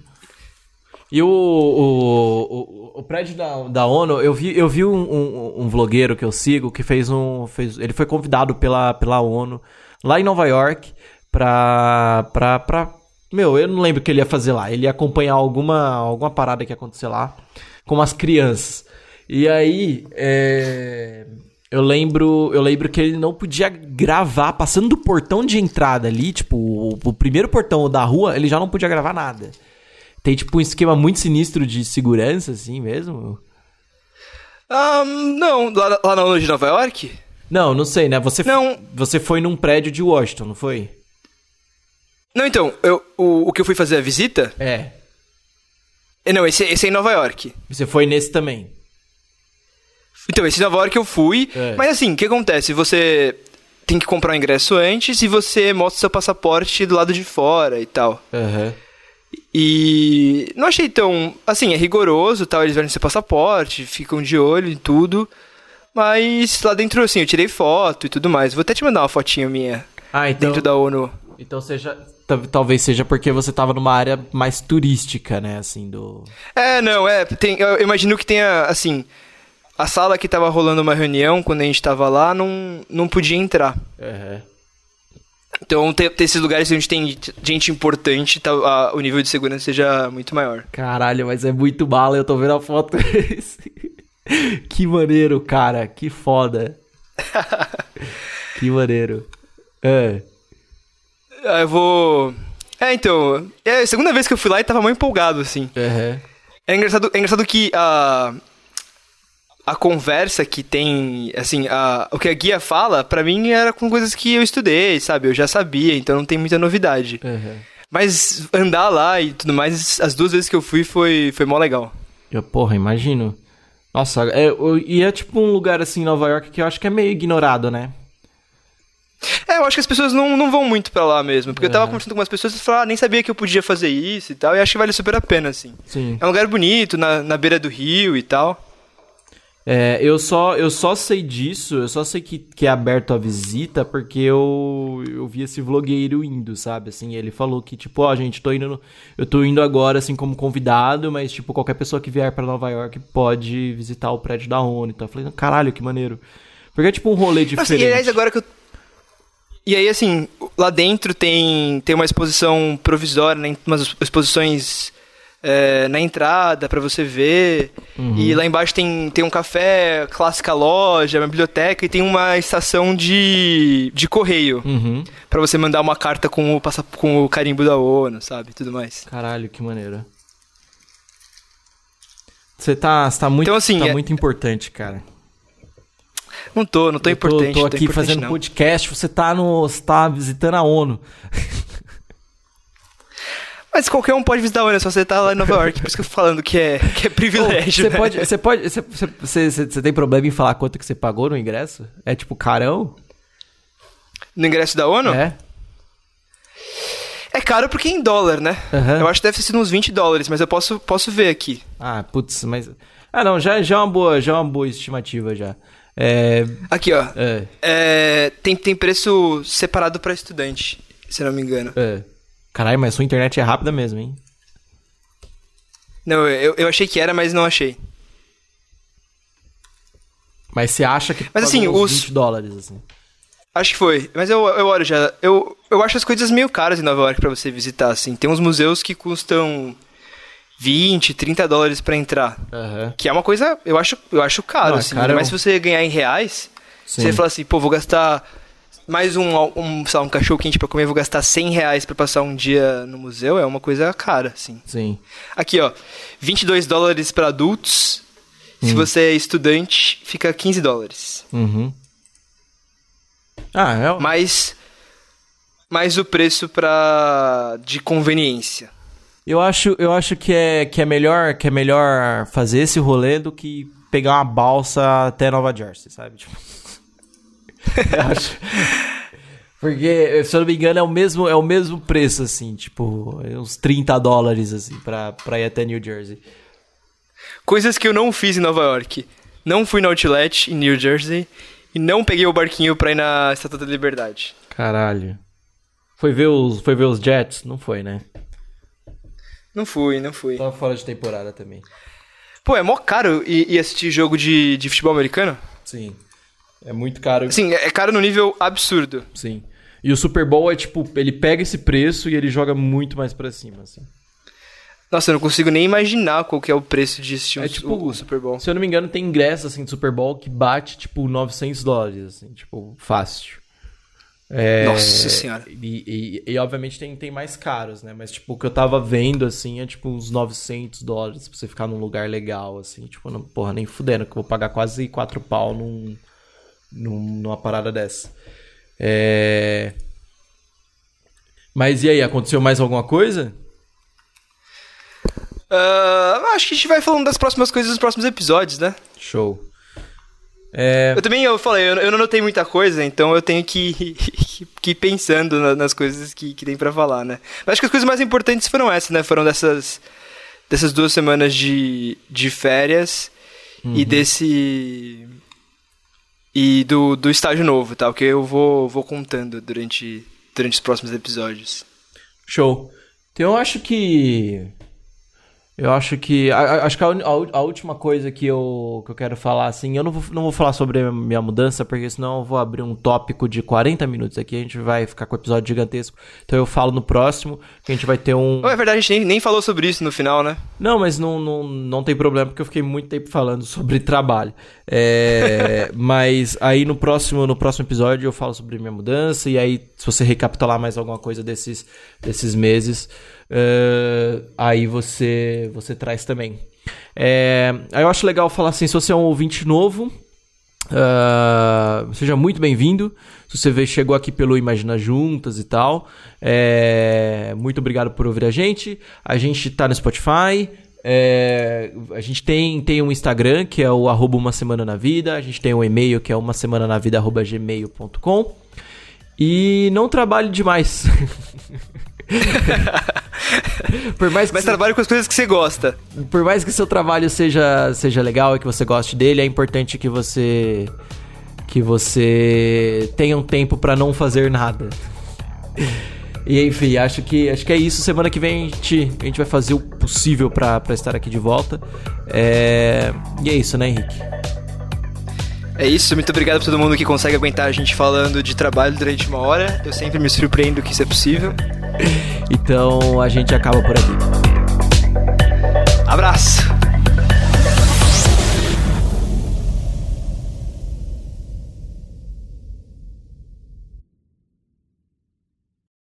E o, o, o, o, prédio da, da ONU, eu vi, eu vi um, um, um vlogueiro que eu sigo que fez um. Fez, ele foi convidado pela, pela ONU lá em Nova York pra, pra, pra. Meu, eu não lembro o que ele ia fazer lá. Ele ia acompanhar alguma, alguma parada que ia acontecer lá com as crianças. E aí. É eu lembro, eu lembro que ele não podia gravar, passando do portão de entrada ali, tipo, o, o, primeiro portão da rua, ele já não podia gravar nada. Tem, tipo, um esquema muito sinistro de segurança, assim mesmo. Ah, não, lá, lá na ONU de Nova York? Não, não sei, né? Você, Não. você foi num prédio de Washington, não foi? Não, então, eu, o, o que eu fui fazer a visita... É. eh, Não, esse, esse é em Nova York. Você foi nesse também. Então, esse Nova York eu fui, É. mas assim, o que acontece? Você tem que comprar o ingresso antes e você mostra seu passaporte do lado de fora e tal. Aham. E não achei tão. Assim, é rigoroso tal, eles veem seu passaporte, ficam de olho em tudo. Mas lá dentro, assim, eu tirei foto e tudo mais. Vou até te mandar uma fotinha minha Ah, então. dentro da ONU. Então seja. tal- Talvez seja porque você tava numa área mais turística, né? Assim, do. É, não, é. Tem, eu imagino que tenha, assim. A sala que tava rolando uma reunião quando a gente tava lá não, não podia entrar. Aham. Então, ter, ter esses lugares onde tem gente importante, tá, a- o nível de segurança seja muito maior. Caralho, mas é muito bala, eu tô vendo a foto. que maneiro, cara. Que foda. que maneiro. É. Ah, Eu vou. É, então. É a segunda vez que eu fui lá e tava muito empolgado, assim. Aham. É engraçado, é engraçado que a. A conversa que tem, assim, a, o que a guia fala, pra mim era com coisas que eu estudei, sabe? Eu já sabia, então não tem muita novidade. Aham. Mas andar lá e tudo mais, as duas vezes que eu fui foi, foi mó legal. Eu, porra, imagino. Nossa, é, eu- e é tipo um lugar assim em Nova York que eu acho que é meio ignorado, né? É, eu acho que as pessoas não, não vão muito pra lá mesmo. Porque eu tava Aham. conversando com algumas pessoas e falaram, ah, nem sabia que eu podia fazer isso e tal. E acho que vale super a pena, assim. Sim. É um lugar bonito, na, na beira do rio e tal. É, eu só, eu só sei disso, eu só sei que, que é aberto a visita porque eu, eu vi esse vlogueiro indo, sabe? Assim, ele falou que, tipo, ó, gente, tô indo no- eu tô indo agora, assim, como convidado, mas, tipo, qualquer pessoa que vier pra Nova York pode visitar o prédio da ONU. Então eu falei, caralho, que maneiro. Porque é tipo um rolê Nossa, diferente. e aliás, agora que eu. E aí, assim, lá dentro tem, tem uma exposição provisória, né, umas exposições é, na entrada pra você ver. Uhum. E lá embaixo tem, tem um café, clássica loja, uma biblioteca e tem uma estação de, de correio. Uhum. Pra você mandar uma carta com o, com o carimbo da ONU, sabe? Tudo mais. Caralho, que maneiro. Você tá, você tá muito, Então, assim, tá é- muito importante, cara. Não tô, não tô Eu importante. Tô, não aqui importante, fazendo não. podcast, você tá no, você tá visitando a ONU. Mas qualquer um pode visitar a ONU, só você tá lá em Nova York. Por isso que eu tô falando que é, que é privilégio. Você né? pode, você pode, você, tem problema em falar quanto que você pagou no ingresso? É tipo carão? No ingresso da ONU? É? É caro porque é em dólar, né? Aham. Eu acho que deve ter sido uns 20 dólares, mas eu posso, posso ver aqui. Ah, putz, mas Ah, não, já já é uma boa, já é uma boa estimativa já. É, Aqui, ó. é, É, tem, tem preço separado pra estudante, se não me engano. é. Caralho, mas sua internet é rápida mesmo, hein? Não, eu, eu achei que era, mas não achei. Mas você acha que Mas, assim, os- 20 dólares assim? Acho que foi. Mas eu, eu olho já. Eu, eu acho as coisas meio caras em Nova York pra você visitar, assim. Tem uns museus que custam 20, 30 dólares pra entrar. Aham. Que é uma coisa, eu acho, eu acho caro, Não, é assim. Ainda é mais um- se você ganhar em reais, Sim. você fala assim, pô, vou gastar mais um, um, sei lá, um cachorro quente pra comer, vou gastar 100 reais pra passar um dia no museu, é uma coisa cara, assim. Sim. Aqui, ó, 22 dólares pra adultos. Se Hum. você é estudante, fica 15 dólares. Uhum. Ah, é. Mais, mais o preço pra, de conveniência. Eu acho, eu acho que é que é melhor, que é melhor fazer esse rolê do que pegar uma balsa até Nova Jersey, sabe? Tipo... acho. Porque, se eu não me engano, é o mesmo, é o mesmo preço, assim, tipo, uns 30 dólares, assim, pra, pra ir até New Jersey. Coisas que eu não fiz em Nova York. Não fui no Outlet em New Jersey. E não peguei o barquinho pra ir na Estátua da Liberdade. Caralho. Foi ver os, foi ver os Jets? Não foi, né? Não fui, não fui. Tava fora de temporada também. Pô, é mó caro ir, ir assistir jogo de, de futebol americano? Sim. É muito caro. Assim, é é caro no nível absurdo. Sim. E o Super Bowl é tipo, ele pega esse preço e ele joga muito mais pra cima, assim. Nossa, eu não consigo nem imaginar qual que é o preço de assistir É tipo- o, o Super Bowl. Se eu não me engano, tem ingresso, assim, de Super Bowl que bate, tipo, 900 dólares, assim, tipo, fácil. É, Nossa senhora. E, e, e, obviamente tem, tem mais caros, né? Mas, tipo, o que eu tava vendo, assim, é tipo uns 900 dólares pra você ficar num lugar legal, assim. Tipo, não, porra, nem fudendo, que eu vou pagar quase 4 pau num, numa parada dessa. É... Mas e aí, aconteceu mais alguma coisa? Uh, acho que a gente vai falando das próximas coisas nos próximos episódios, né? Show. É... Eu também, eu falei, eu, não notei muita coisa, então eu tenho que, que, que ir pensando na, nas coisas que, que tem para falar, né? Mas acho que as coisas mais importantes foram essas, né? Foram dessas, dessas duas semanas de, de férias uhum. e desse... E do, do estágio novo, tá? Que eu vou, vou contando durante, durante os próximos episódios. Show. Então eu acho que eu acho que. A, acho que a, a, última coisa que eu, que eu quero falar, assim, eu não vou, não vou falar sobre a minha mudança, porque senão eu vou abrir um tópico de 40 minutos aqui, a gente vai ficar com o episódio gigantesco. Então eu falo no próximo, que a gente vai ter um. É verdade, a gente nem, nem falou sobre isso no final, né? Não, mas não, não, não tem problema, porque eu fiquei muito tempo falando sobre trabalho. É, mas aí no próximo, no próximo episódio eu falo sobre minha mudança, e aí, se você recapitular mais alguma coisa desses, desses meses uh, aí você, você traz também. É, aí eu acho legal falar assim, se você é um ouvinte novo, uh, seja muito bem-vindo. Se você vê, chegou aqui pelo Imagina Juntas e tal, é, muito obrigado por ouvir a gente. A gente tá no Spotify, é, a gente tem, tem um Instagram que é o arroba uma semana na vida, a gente tem um e-mail que é uma semana na vida gmail.com e não trabalhe demais. por mais que Mas trabalhe com as coisas que você gosta. Por mais que seu trabalho seja, seja legal e que você goste dele, é importante que você que você tenha um tempo para não fazer nada. E enfim, acho que acho que é isso. Semana que vem a gente, a gente vai fazer o possível para estar aqui de volta. É... E é isso, né, Henrique? É isso, muito obrigado pra todo mundo que consegue aguentar a gente falando de trabalho durante uma hora. Eu sempre me surpreendo que isso é possível. então a gente acaba por aqui. Abraço!